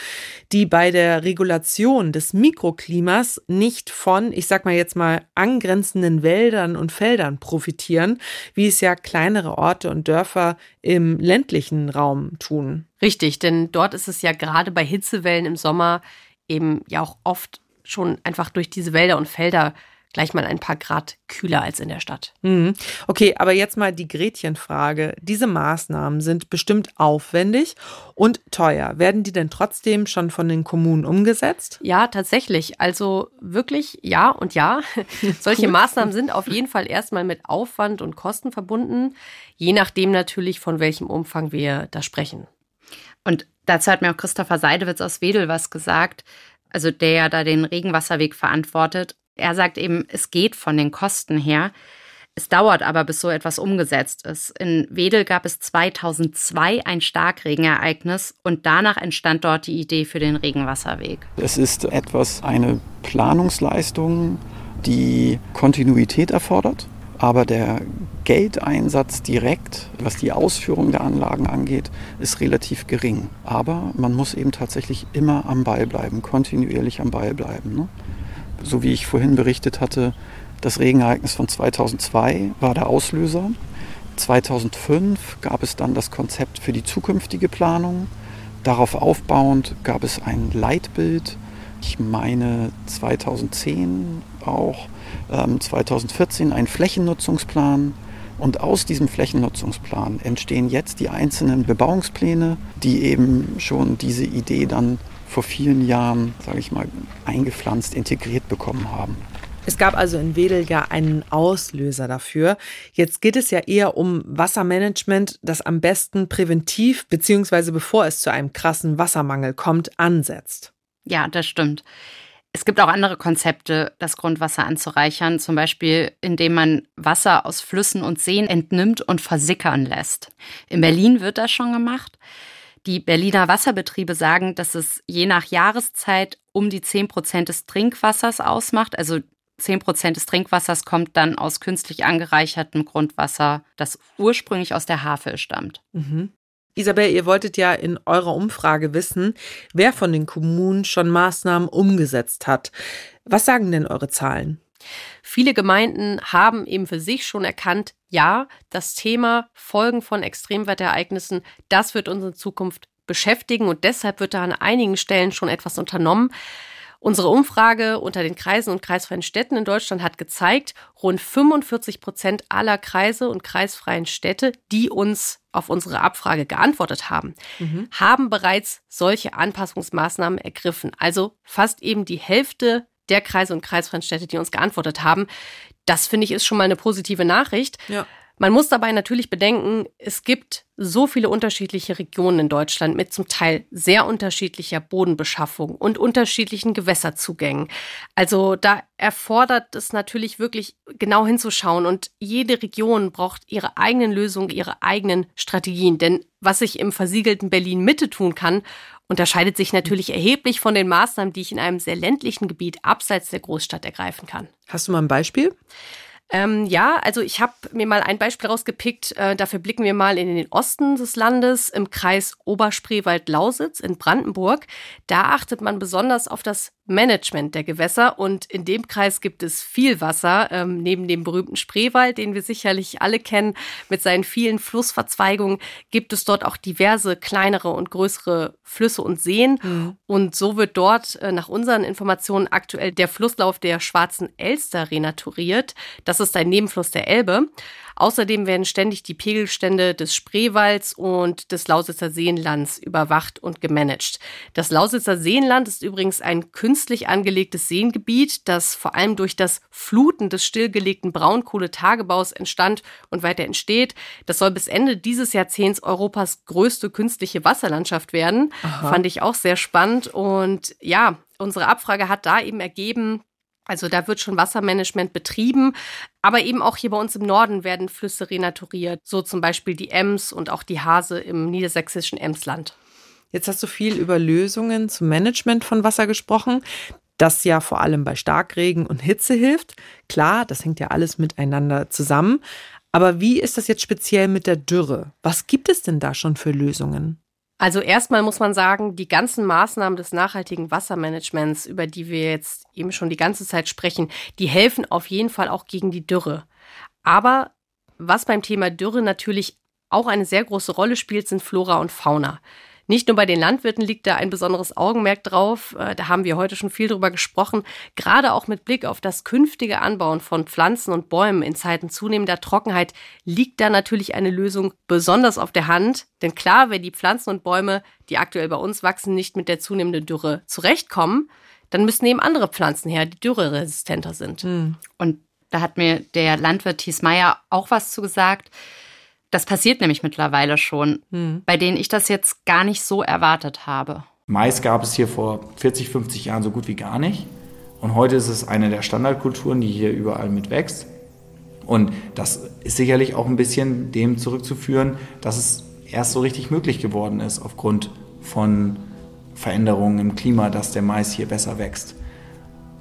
die bei der Regulation des Mikroklimas nicht von, ich sag mal jetzt mal, angrenzenden Wäldern und Feldern profitieren, wie es ja kleinere Orte und Dörfer im ländlichen Raum tun. Richtig, denn dort ist es ja gerade bei Hitzewellen im Sommer eben ja auch oft schon einfach durch diese Wälder und Felder gleich mal ein paar Grad kühler als in der Stadt. Mhm. Okay, aber jetzt mal die Gretchenfrage. Diese Maßnahmen sind bestimmt aufwendig und teuer. Werden die denn trotzdem schon von den Kommunen umgesetzt? Ja, tatsächlich. Also wirklich ja und ja. Solche Maßnahmen sind auf jeden Fall erstmal mit Aufwand und Kosten verbunden, je nachdem natürlich, von welchem Umfang wir da sprechen. Und dazu hat mir auch Christopher Seidewitz aus Wedel was gesagt, also der ja da den Regenwasserweg verantwortet. Er sagt eben, es geht von den Kosten her. Es dauert aber, bis so etwas umgesetzt ist. In Wedel gab es 2002 ein Starkregenereignis und danach entstand dort die Idee für den Regenwasserweg. Es ist etwas eine Planungsleistung, die Kontinuität erfordert, aber der Geldeinsatz direkt, was die Ausführung der Anlagen angeht, ist relativ gering. Aber man muss eben tatsächlich immer am Ball bleiben, kontinuierlich am Ball bleiben. Ne? So wie ich vorhin berichtet hatte, das Regenereignis von 2002 war der Auslöser. 2005 gab es dann das Konzept für die zukünftige Planung. Darauf aufbauend gab es ein Leitbild. Ich meine 2010 auch, ähm, 2014 ein Flächennutzungsplan. Und aus diesem Flächennutzungsplan entstehen jetzt die einzelnen Bebauungspläne, die eben schon diese Idee dann vor vielen Jahren, sage ich mal, eingepflanzt, integriert bekommen haben. Es gab also in Wedel ja einen Auslöser dafür. Jetzt geht es ja eher um Wassermanagement, das am besten präventiv bzw. bevor es zu einem krassen Wassermangel kommt, ansetzt. Ja, das stimmt. Es gibt auch andere Konzepte, das Grundwasser anzureichern, zum Beispiel indem man Wasser aus Flüssen und Seen entnimmt und versickern lässt. In Berlin wird das schon gemacht. Die Berliner Wasserbetriebe sagen, dass es je nach Jahreszeit um die 10 Prozent des Trinkwassers ausmacht. Also 10 Prozent des Trinkwassers kommt dann aus künstlich angereichertem Grundwasser, das ursprünglich aus der Havel stammt. Mhm. Isabel, ihr wolltet ja in eurer Umfrage wissen, wer von den Kommunen schon Maßnahmen umgesetzt hat. Was sagen denn eure Zahlen? Viele Gemeinden haben eben für sich schon erkannt, ja, das Thema Folgen von Extremwetterereignissen, das wird uns in Zukunft beschäftigen und deshalb wird da an einigen Stellen schon etwas unternommen. Unsere Umfrage unter den Kreisen und kreisfreien Städten in Deutschland hat gezeigt, rund 45 Prozent aller Kreise und kreisfreien Städte, die uns auf unsere Abfrage geantwortet haben, mhm. haben bereits solche Anpassungsmaßnahmen ergriffen. Also fast eben die Hälfte der Kreise und kreisfreien Städte, die uns geantwortet haben. Das finde ich ist schon mal eine positive Nachricht. Ja. Man muss dabei natürlich bedenken, es gibt so viele unterschiedliche Regionen in Deutschland mit zum Teil sehr unterschiedlicher Bodenbeschaffung und unterschiedlichen Gewässerzugängen. Also da erfordert es natürlich wirklich genau hinzuschauen und jede Region braucht ihre eigenen Lösungen, ihre eigenen Strategien. Denn was ich im versiegelten Berlin Mitte tun kann, unterscheidet sich natürlich erheblich von den Maßnahmen, die ich in einem sehr ländlichen Gebiet abseits der Großstadt ergreifen kann. Hast du mal ein Beispiel? Ähm, ja, also ich habe mir mal ein Beispiel rausgepickt. Äh, dafür blicken wir mal in den Osten des Landes, im Kreis Oberspreewald-Lausitz in Brandenburg. Da achtet man besonders auf das Management der Gewässer und in dem Kreis gibt es viel Wasser, ähm, neben dem berühmten Spreewald, den wir sicherlich alle kennen, mit seinen vielen Flussverzweigungen, gibt es dort auch diverse kleinere und größere Flüsse und Seen mhm. und so wird dort äh, nach unseren Informationen aktuell der Flusslauf der Schwarzen Elster renaturiert. Das ist ein Nebenfluss der Elbe. Außerdem werden ständig die Pegelstände des Spreewalds und des Lausitzer Seenlands überwacht und gemanagt. Das Lausitzer Seenland ist übrigens ein künstlich angelegtes Seengebiet, das vor allem durch das Fluten des stillgelegten Braunkohletagebaus entstand und weiter entsteht. Das soll bis Ende dieses Jahrzehnts Europas größte künstliche Wasserlandschaft werden. Aha. Fand ich auch sehr spannend. Und ja, unsere Abfrage hat da eben ergeben, also da wird schon Wassermanagement betrieben, aber eben auch hier bei uns im Norden werden Flüsse renaturiert, so zum Beispiel die Ems und auch die Hase im niedersächsischen Emsland. Jetzt hast du viel über Lösungen zum Management von Wasser gesprochen, das ja vor allem bei Starkregen und Hitze hilft. Klar, das hängt ja alles miteinander zusammen. Aber wie ist das jetzt speziell mit der Dürre? Was gibt es denn da schon für Lösungen? Also erstmal muss man sagen, die ganzen Maßnahmen des nachhaltigen Wassermanagements, über die wir jetzt eben schon die ganze Zeit sprechen, die helfen auf jeden Fall auch gegen die Dürre. Aber was beim Thema Dürre natürlich auch eine sehr große Rolle spielt, sind Flora und Fauna. Nicht nur bei den Landwirten liegt da ein besonderes Augenmerk drauf. Äh, da haben wir heute schon viel drüber gesprochen. Gerade auch mit Blick auf das künftige Anbauen von Pflanzen und Bäumen in Zeiten zunehmender Trockenheit liegt da natürlich eine Lösung besonders auf der Hand. Denn klar, wenn die Pflanzen und Bäume, die aktuell bei uns wachsen, nicht mit der zunehmenden Dürre zurechtkommen, dann müssen eben andere Pflanzen her, die dürreresistenter sind. Hm. Und da hat mir der Landwirt Thies Meyer auch was zu gesagt. Das passiert nämlich mittlerweile schon, hm. bei denen ich das jetzt gar nicht so erwartet habe. Mais gab es hier vor 40, 50 Jahren so gut wie gar nicht. Und heute ist es eine der Standardkulturen, die hier überall mit wächst. Und das ist sicherlich auch ein bisschen dem zurückzuführen, dass es erst so richtig möglich geworden ist aufgrund von Veränderungen im Klima, dass der Mais hier besser wächst.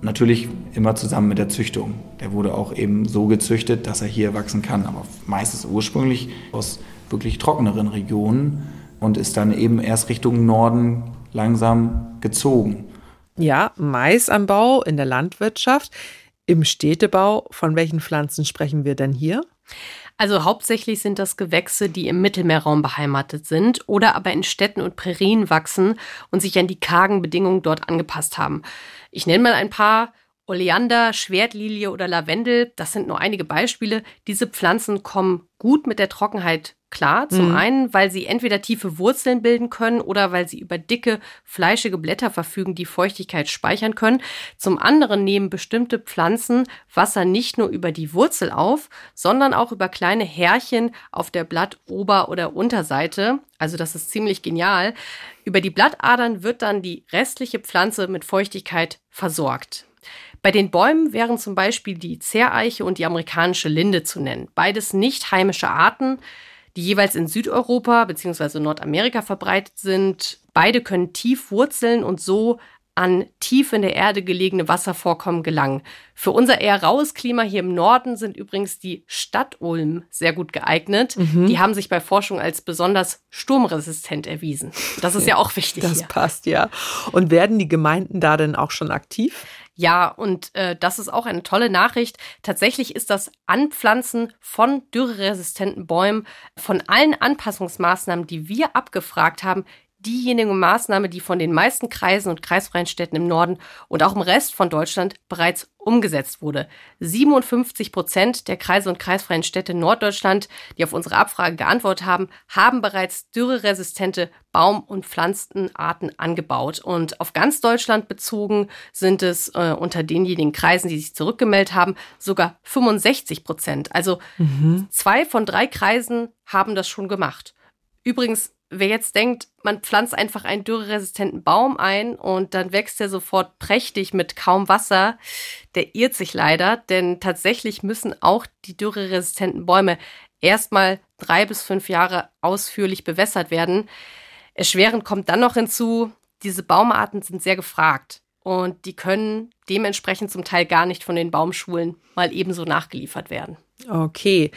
Natürlich immer zusammen mit der Züchtung. Der wurde auch eben so gezüchtet, dass er hier wachsen kann, aber meistens ursprünglich aus wirklich trockeneren Regionen und ist dann eben erst Richtung Norden langsam gezogen. Ja, Maisanbau in der Landwirtschaft. Im Städtebau, von welchen Pflanzen sprechen wir denn hier? Also hauptsächlich sind das Gewächse, die im Mittelmeerraum beheimatet sind oder aber in Städten und Prärien wachsen und sich an die kargen Bedingungen dort angepasst haben. Ich nenne mal ein paar. Oleander, Schwertlilie oder Lavendel, das sind nur einige Beispiele. Diese Pflanzen kommen gut mit der Trockenheit klar. Zum mhm. einen, weil sie entweder tiefe Wurzeln bilden können oder weil sie über dicke, fleischige Blätter verfügen, die Feuchtigkeit speichern können. Zum anderen nehmen bestimmte Pflanzen Wasser nicht nur über die Wurzel auf, sondern auch über kleine Härchen auf der Blattober- oder Unterseite. Also das ist ziemlich genial. Über die Blattadern wird dann die restliche Pflanze mit Feuchtigkeit versorgt. Bei den Bäumen wären zum Beispiel die Zerreiche und die amerikanische Linde zu nennen. Beides nicht heimische Arten, die jeweils in Südeuropa bzw. Nordamerika verbreitet sind. Beide können tief wurzeln und so an tief in der Erde gelegene Wasservorkommen gelangen. Für unser eher raues Klima hier im Norden sind übrigens die Stadtulm sehr gut geeignet. Mhm. Die haben sich bei Forschung als besonders sturmresistent erwiesen. Das ist ja auch wichtig. Das hier. passt ja. Und werden die Gemeinden da denn auch schon aktiv? Ja, und äh, das ist auch eine tolle Nachricht. Tatsächlich ist das Anpflanzen von dürreresistenten Bäumen von allen Anpassungsmaßnahmen, die wir abgefragt haben, diejenige Maßnahme, die von den meisten Kreisen und kreisfreien Städten im Norden und auch im Rest von Deutschland bereits umgesetzt wurde. 57 Prozent der Kreise und kreisfreien Städte in Norddeutschland, die auf unsere Abfrage geantwortet haben, haben bereits dürreresistente Baum- und Pflanzenarten angebaut. Und auf ganz Deutschland bezogen sind es äh, unter denjenigen Kreisen, die sich zurückgemeldet haben, sogar 65 Prozent. Also mhm. zwei von drei Kreisen haben das schon gemacht. Übrigens wer jetzt denkt, man pflanzt einfach einen dürreresistenten Baum ein und dann wächst er sofort prächtig mit kaum Wasser, der irrt sich leider, denn tatsächlich müssen auch die dürreresistenten Bäume erstmal drei bis fünf Jahre ausführlich bewässert werden. Erschwerend kommt dann noch hinzu, diese Baumarten sind sehr gefragt und die können dementsprechend zum Teil gar nicht von den Baumschulen mal ebenso nachgeliefert werden. Okay.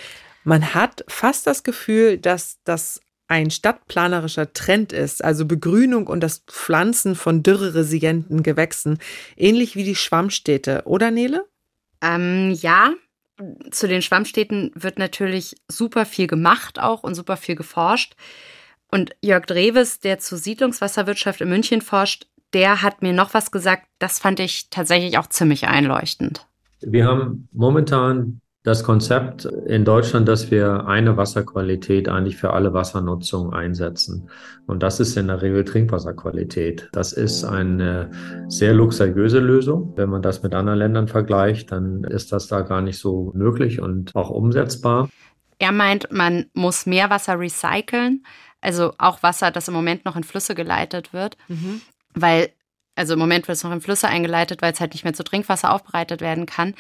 Man hat fast das Gefühl, dass das ein stadtplanerischer Trend ist, also Begrünung und das Pflanzen von dürreresilienten Gewächsen, ähnlich wie die Schwammstädte, oder Nele? Ähm, ja, zu den Schwammstädten wird natürlich super viel gemacht auch und super viel geforscht. Und Jörg Dreves, der zur Siedlungswasserwirtschaft in München forscht, der hat mir noch was gesagt, das fand ich tatsächlich auch ziemlich einleuchtend. Wir haben momentan das Konzept in Deutschland, dass wir eine Wasserqualität eigentlich für alle Wassernutzung einsetzen. Und das ist in der Regel Trinkwasserqualität. Das ist eine sehr luxuriöse Lösung. Wenn man das mit anderen Ländern vergleicht, dann ist das da gar nicht so möglich und auch umsetzbar. Er meint, man muss mehr Wasser recyceln, also auch Wasser, das im Moment noch in Flüsse geleitet wird, mhm. weil also im Moment wird es noch in Flüsse eingeleitet, weil es halt nicht mehr zu Trinkwasser aufbereitet werden kann.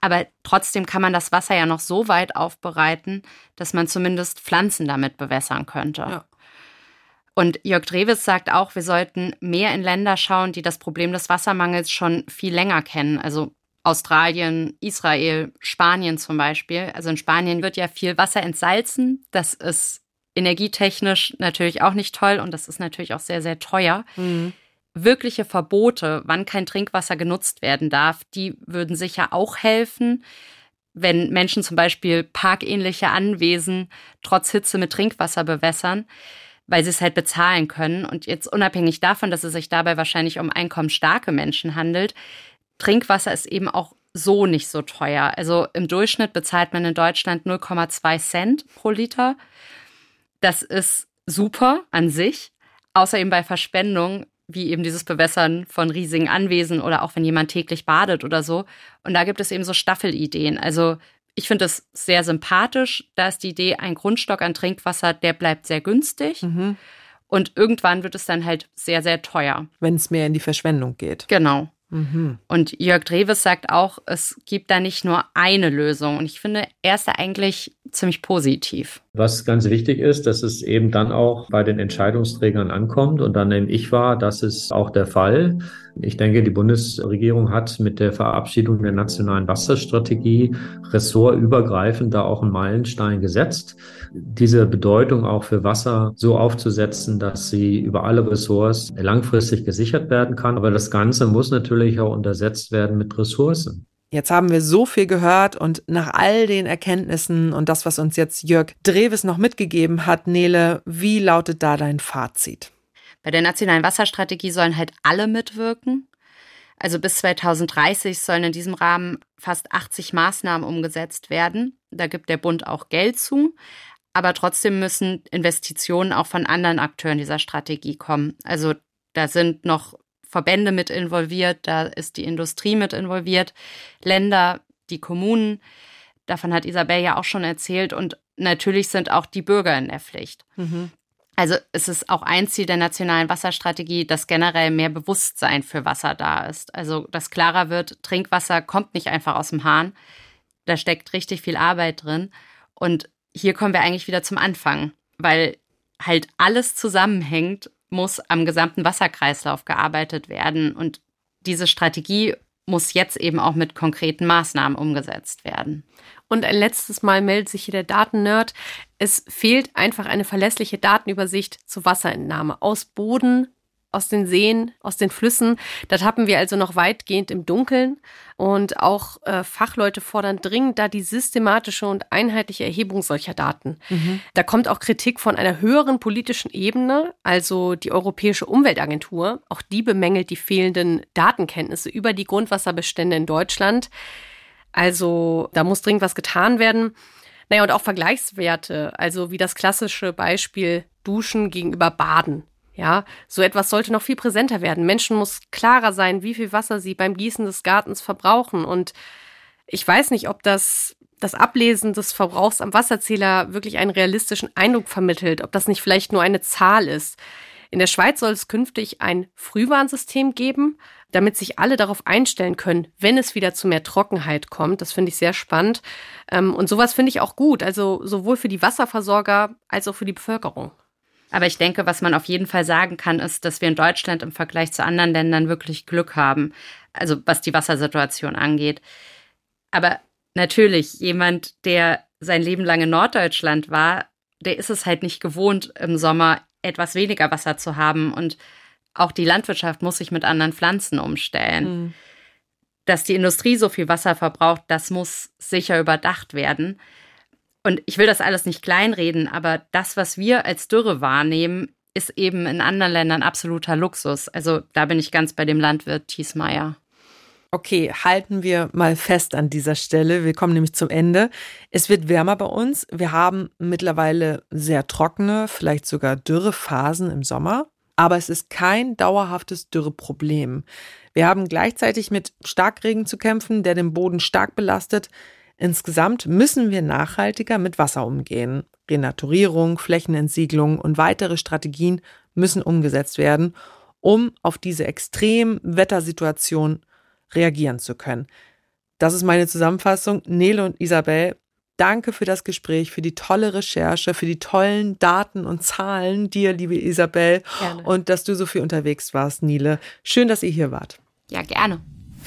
Aber trotzdem kann man das Wasser ja noch so weit aufbereiten, dass man zumindest Pflanzen damit bewässern könnte. Ja. Und Jörg Drewes sagt auch, wir sollten mehr in Länder schauen, die das Problem des Wassermangels schon viel länger kennen. Also Australien, Israel, Spanien zum Beispiel. Also in Spanien wird ja viel Wasser entsalzen. Das ist energietechnisch natürlich auch nicht toll und das ist natürlich auch sehr, sehr teuer. Mhm wirkliche Verbote, wann kein Trinkwasser genutzt werden darf, die würden sicher auch helfen, wenn Menschen zum Beispiel parkähnliche Anwesen trotz Hitze mit Trinkwasser bewässern, weil sie es halt bezahlen können. Und jetzt unabhängig davon, dass es sich dabei wahrscheinlich um einkommensstarke Menschen handelt, Trinkwasser ist eben auch so nicht so teuer. Also im Durchschnitt bezahlt man in Deutschland 0,2 Cent pro Liter. Das ist super an sich. Außer eben bei Verspendung wie eben dieses Bewässern von riesigen Anwesen oder auch wenn jemand täglich badet oder so. Und da gibt es eben so Staffelideen. Also ich finde es sehr sympathisch. Da ist die Idee, ein Grundstock an Trinkwasser, der bleibt sehr günstig. Mhm. Und irgendwann wird es dann halt sehr, sehr teuer. Wenn es mehr in die Verschwendung geht. Genau. Mhm. Und Jörg Dreves sagt auch, es gibt da nicht nur eine Lösung. Und ich finde, er ist da eigentlich ziemlich positiv. Was ganz wichtig ist, dass es eben dann auch bei den Entscheidungsträgern ankommt. Und dann nehme ich wahr, das ist auch der Fall. Ich denke, die Bundesregierung hat mit der Verabschiedung der nationalen Wasserstrategie ressortübergreifend da auch einen Meilenstein gesetzt. Diese Bedeutung auch für Wasser so aufzusetzen, dass sie über alle Ressorts langfristig gesichert werden kann. Aber das Ganze muss natürlich auch untersetzt werden mit Ressourcen. Jetzt haben wir so viel gehört und nach all den Erkenntnissen und das, was uns jetzt Jörg Dreves noch mitgegeben hat, Nele, wie lautet da dein Fazit? Bei der nationalen Wasserstrategie sollen halt alle mitwirken. Also bis 2030 sollen in diesem Rahmen fast 80 Maßnahmen umgesetzt werden. Da gibt der Bund auch Geld zu. Aber trotzdem müssen Investitionen auch von anderen Akteuren dieser Strategie kommen. Also da sind noch Verbände mit involviert, da ist die Industrie mit involviert, Länder, die Kommunen. Davon hat Isabel ja auch schon erzählt. Und natürlich sind auch die Bürger in der Pflicht. Mhm. Also es ist auch ein Ziel der nationalen Wasserstrategie, dass generell mehr Bewusstsein für Wasser da ist. Also dass klarer wird, Trinkwasser kommt nicht einfach aus dem Hahn. Da steckt richtig viel Arbeit drin. Und hier kommen wir eigentlich wieder zum Anfang, weil halt alles zusammenhängt muss am gesamten Wasserkreislauf gearbeitet werden. Und diese Strategie muss jetzt eben auch mit konkreten Maßnahmen umgesetzt werden. Und ein letztes Mal meldet sich hier der Datennerd. Es fehlt einfach eine verlässliche Datenübersicht zur Wasserentnahme aus Boden, aus den Seen, aus den Flüssen. Das haben wir also noch weitgehend im Dunkeln. Und auch äh, Fachleute fordern dringend da die systematische und einheitliche Erhebung solcher Daten. Mhm. Da kommt auch Kritik von einer höheren politischen Ebene, also die Europäische Umweltagentur. Auch die bemängelt die fehlenden Datenkenntnisse über die Grundwasserbestände in Deutschland. Also da muss dringend was getan werden. Naja, und auch Vergleichswerte, also wie das klassische Beispiel Duschen gegenüber Baden. Ja, so etwas sollte noch viel präsenter werden. Menschen muss klarer sein, wie viel Wasser sie beim Gießen des Gartens verbrauchen. Und ich weiß nicht, ob das das Ablesen des Verbrauchs am Wasserzähler wirklich einen realistischen Eindruck vermittelt, ob das nicht vielleicht nur eine Zahl ist. In der Schweiz soll es künftig ein Frühwarnsystem geben, damit sich alle darauf einstellen können, wenn es wieder zu mehr Trockenheit kommt. Das finde ich sehr spannend. Ähm, und sowas finde ich auch gut, also sowohl für die Wasserversorger als auch für die Bevölkerung. Aber ich denke, was man auf jeden Fall sagen kann, ist, dass wir in Deutschland im Vergleich zu anderen Ländern wirklich Glück haben, also was die Wassersituation angeht. Aber natürlich, jemand, der sein Leben lang in Norddeutschland war, der ist es halt nicht gewohnt, im Sommer etwas weniger Wasser zu haben. Und auch die Landwirtschaft muss sich mit anderen Pflanzen umstellen. Mhm. Dass die Industrie so viel Wasser verbraucht, das muss sicher überdacht werden. Und ich will das alles nicht kleinreden, aber das, was wir als Dürre wahrnehmen, ist eben in anderen Ländern absoluter Luxus. Also da bin ich ganz bei dem Landwirt Thiesmeier. Okay, halten wir mal fest an dieser Stelle. Wir kommen nämlich zum Ende. Es wird wärmer bei uns. Wir haben mittlerweile sehr trockene, vielleicht sogar dürre Phasen im Sommer. Aber es ist kein dauerhaftes Dürreproblem. Wir haben gleichzeitig mit Starkregen zu kämpfen, der den Boden stark belastet. Insgesamt müssen wir nachhaltiger mit Wasser umgehen. Renaturierung, Flächenentsiegelung und weitere Strategien müssen umgesetzt werden, um auf diese extremen Wettersituation reagieren zu können. Das ist meine Zusammenfassung. Nele und Isabel, danke für das Gespräch, für die tolle Recherche, für die tollen Daten und Zahlen dir, liebe Isabel, gerne. und dass du so viel unterwegs warst, Nele. Schön, dass ihr hier wart. Ja, gerne.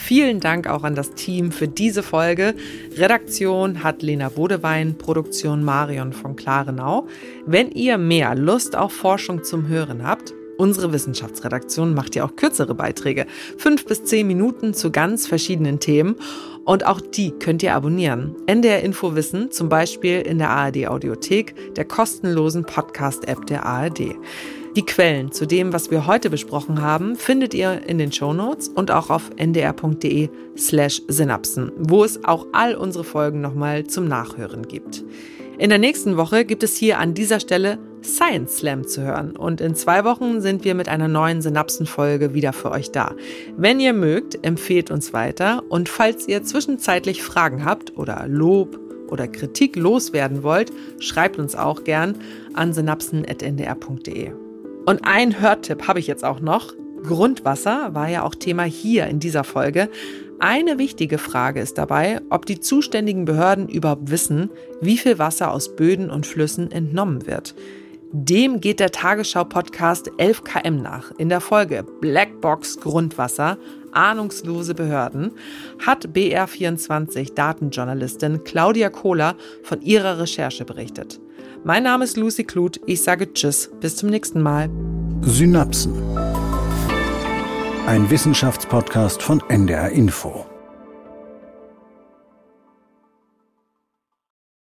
Vielen Dank auch an das Team für diese Folge. Redaktion hat Lena Bodewein, Produktion Marion von Klarenau. Wenn ihr mehr Lust auf Forschung zum Hören habt, Unsere Wissenschaftsredaktion macht ja auch kürzere Beiträge, fünf bis zehn Minuten zu ganz verschiedenen Themen. Und auch die könnt ihr abonnieren. NDR Info Wissen, zum Beispiel in der ARD Audiothek, der kostenlosen Podcast-App der ARD. Die Quellen zu dem, was wir heute besprochen haben, findet ihr in den Shownotes und auch auf ndr.de slash synapsen, wo es auch all unsere Folgen nochmal zum Nachhören gibt. In der nächsten Woche gibt es hier an dieser Stelle Science Slam zu hören und in zwei Wochen sind wir mit einer neuen Synapsenfolge wieder für euch da. Wenn ihr mögt, empfehlt uns weiter und falls ihr zwischenzeitlich Fragen habt oder Lob oder Kritik loswerden wollt, schreibt uns auch gern an synapsen.ndr.de. Und ein Hörtipp habe ich jetzt auch noch. Grundwasser war ja auch Thema hier in dieser Folge. Eine wichtige Frage ist dabei, ob die zuständigen Behörden überhaupt wissen, wie viel Wasser aus Böden und Flüssen entnommen wird. Dem geht der Tagesschau-Podcast 11KM nach. In der Folge Blackbox Grundwasser, ahnungslose Behörden, hat BR24 Datenjournalistin Claudia Kohler von ihrer Recherche berichtet. Mein Name ist Lucy Kluth. Ich sage Tschüss. Bis zum nächsten Mal. Synapsen. Ein Wissenschaftspodcast von NDR Info.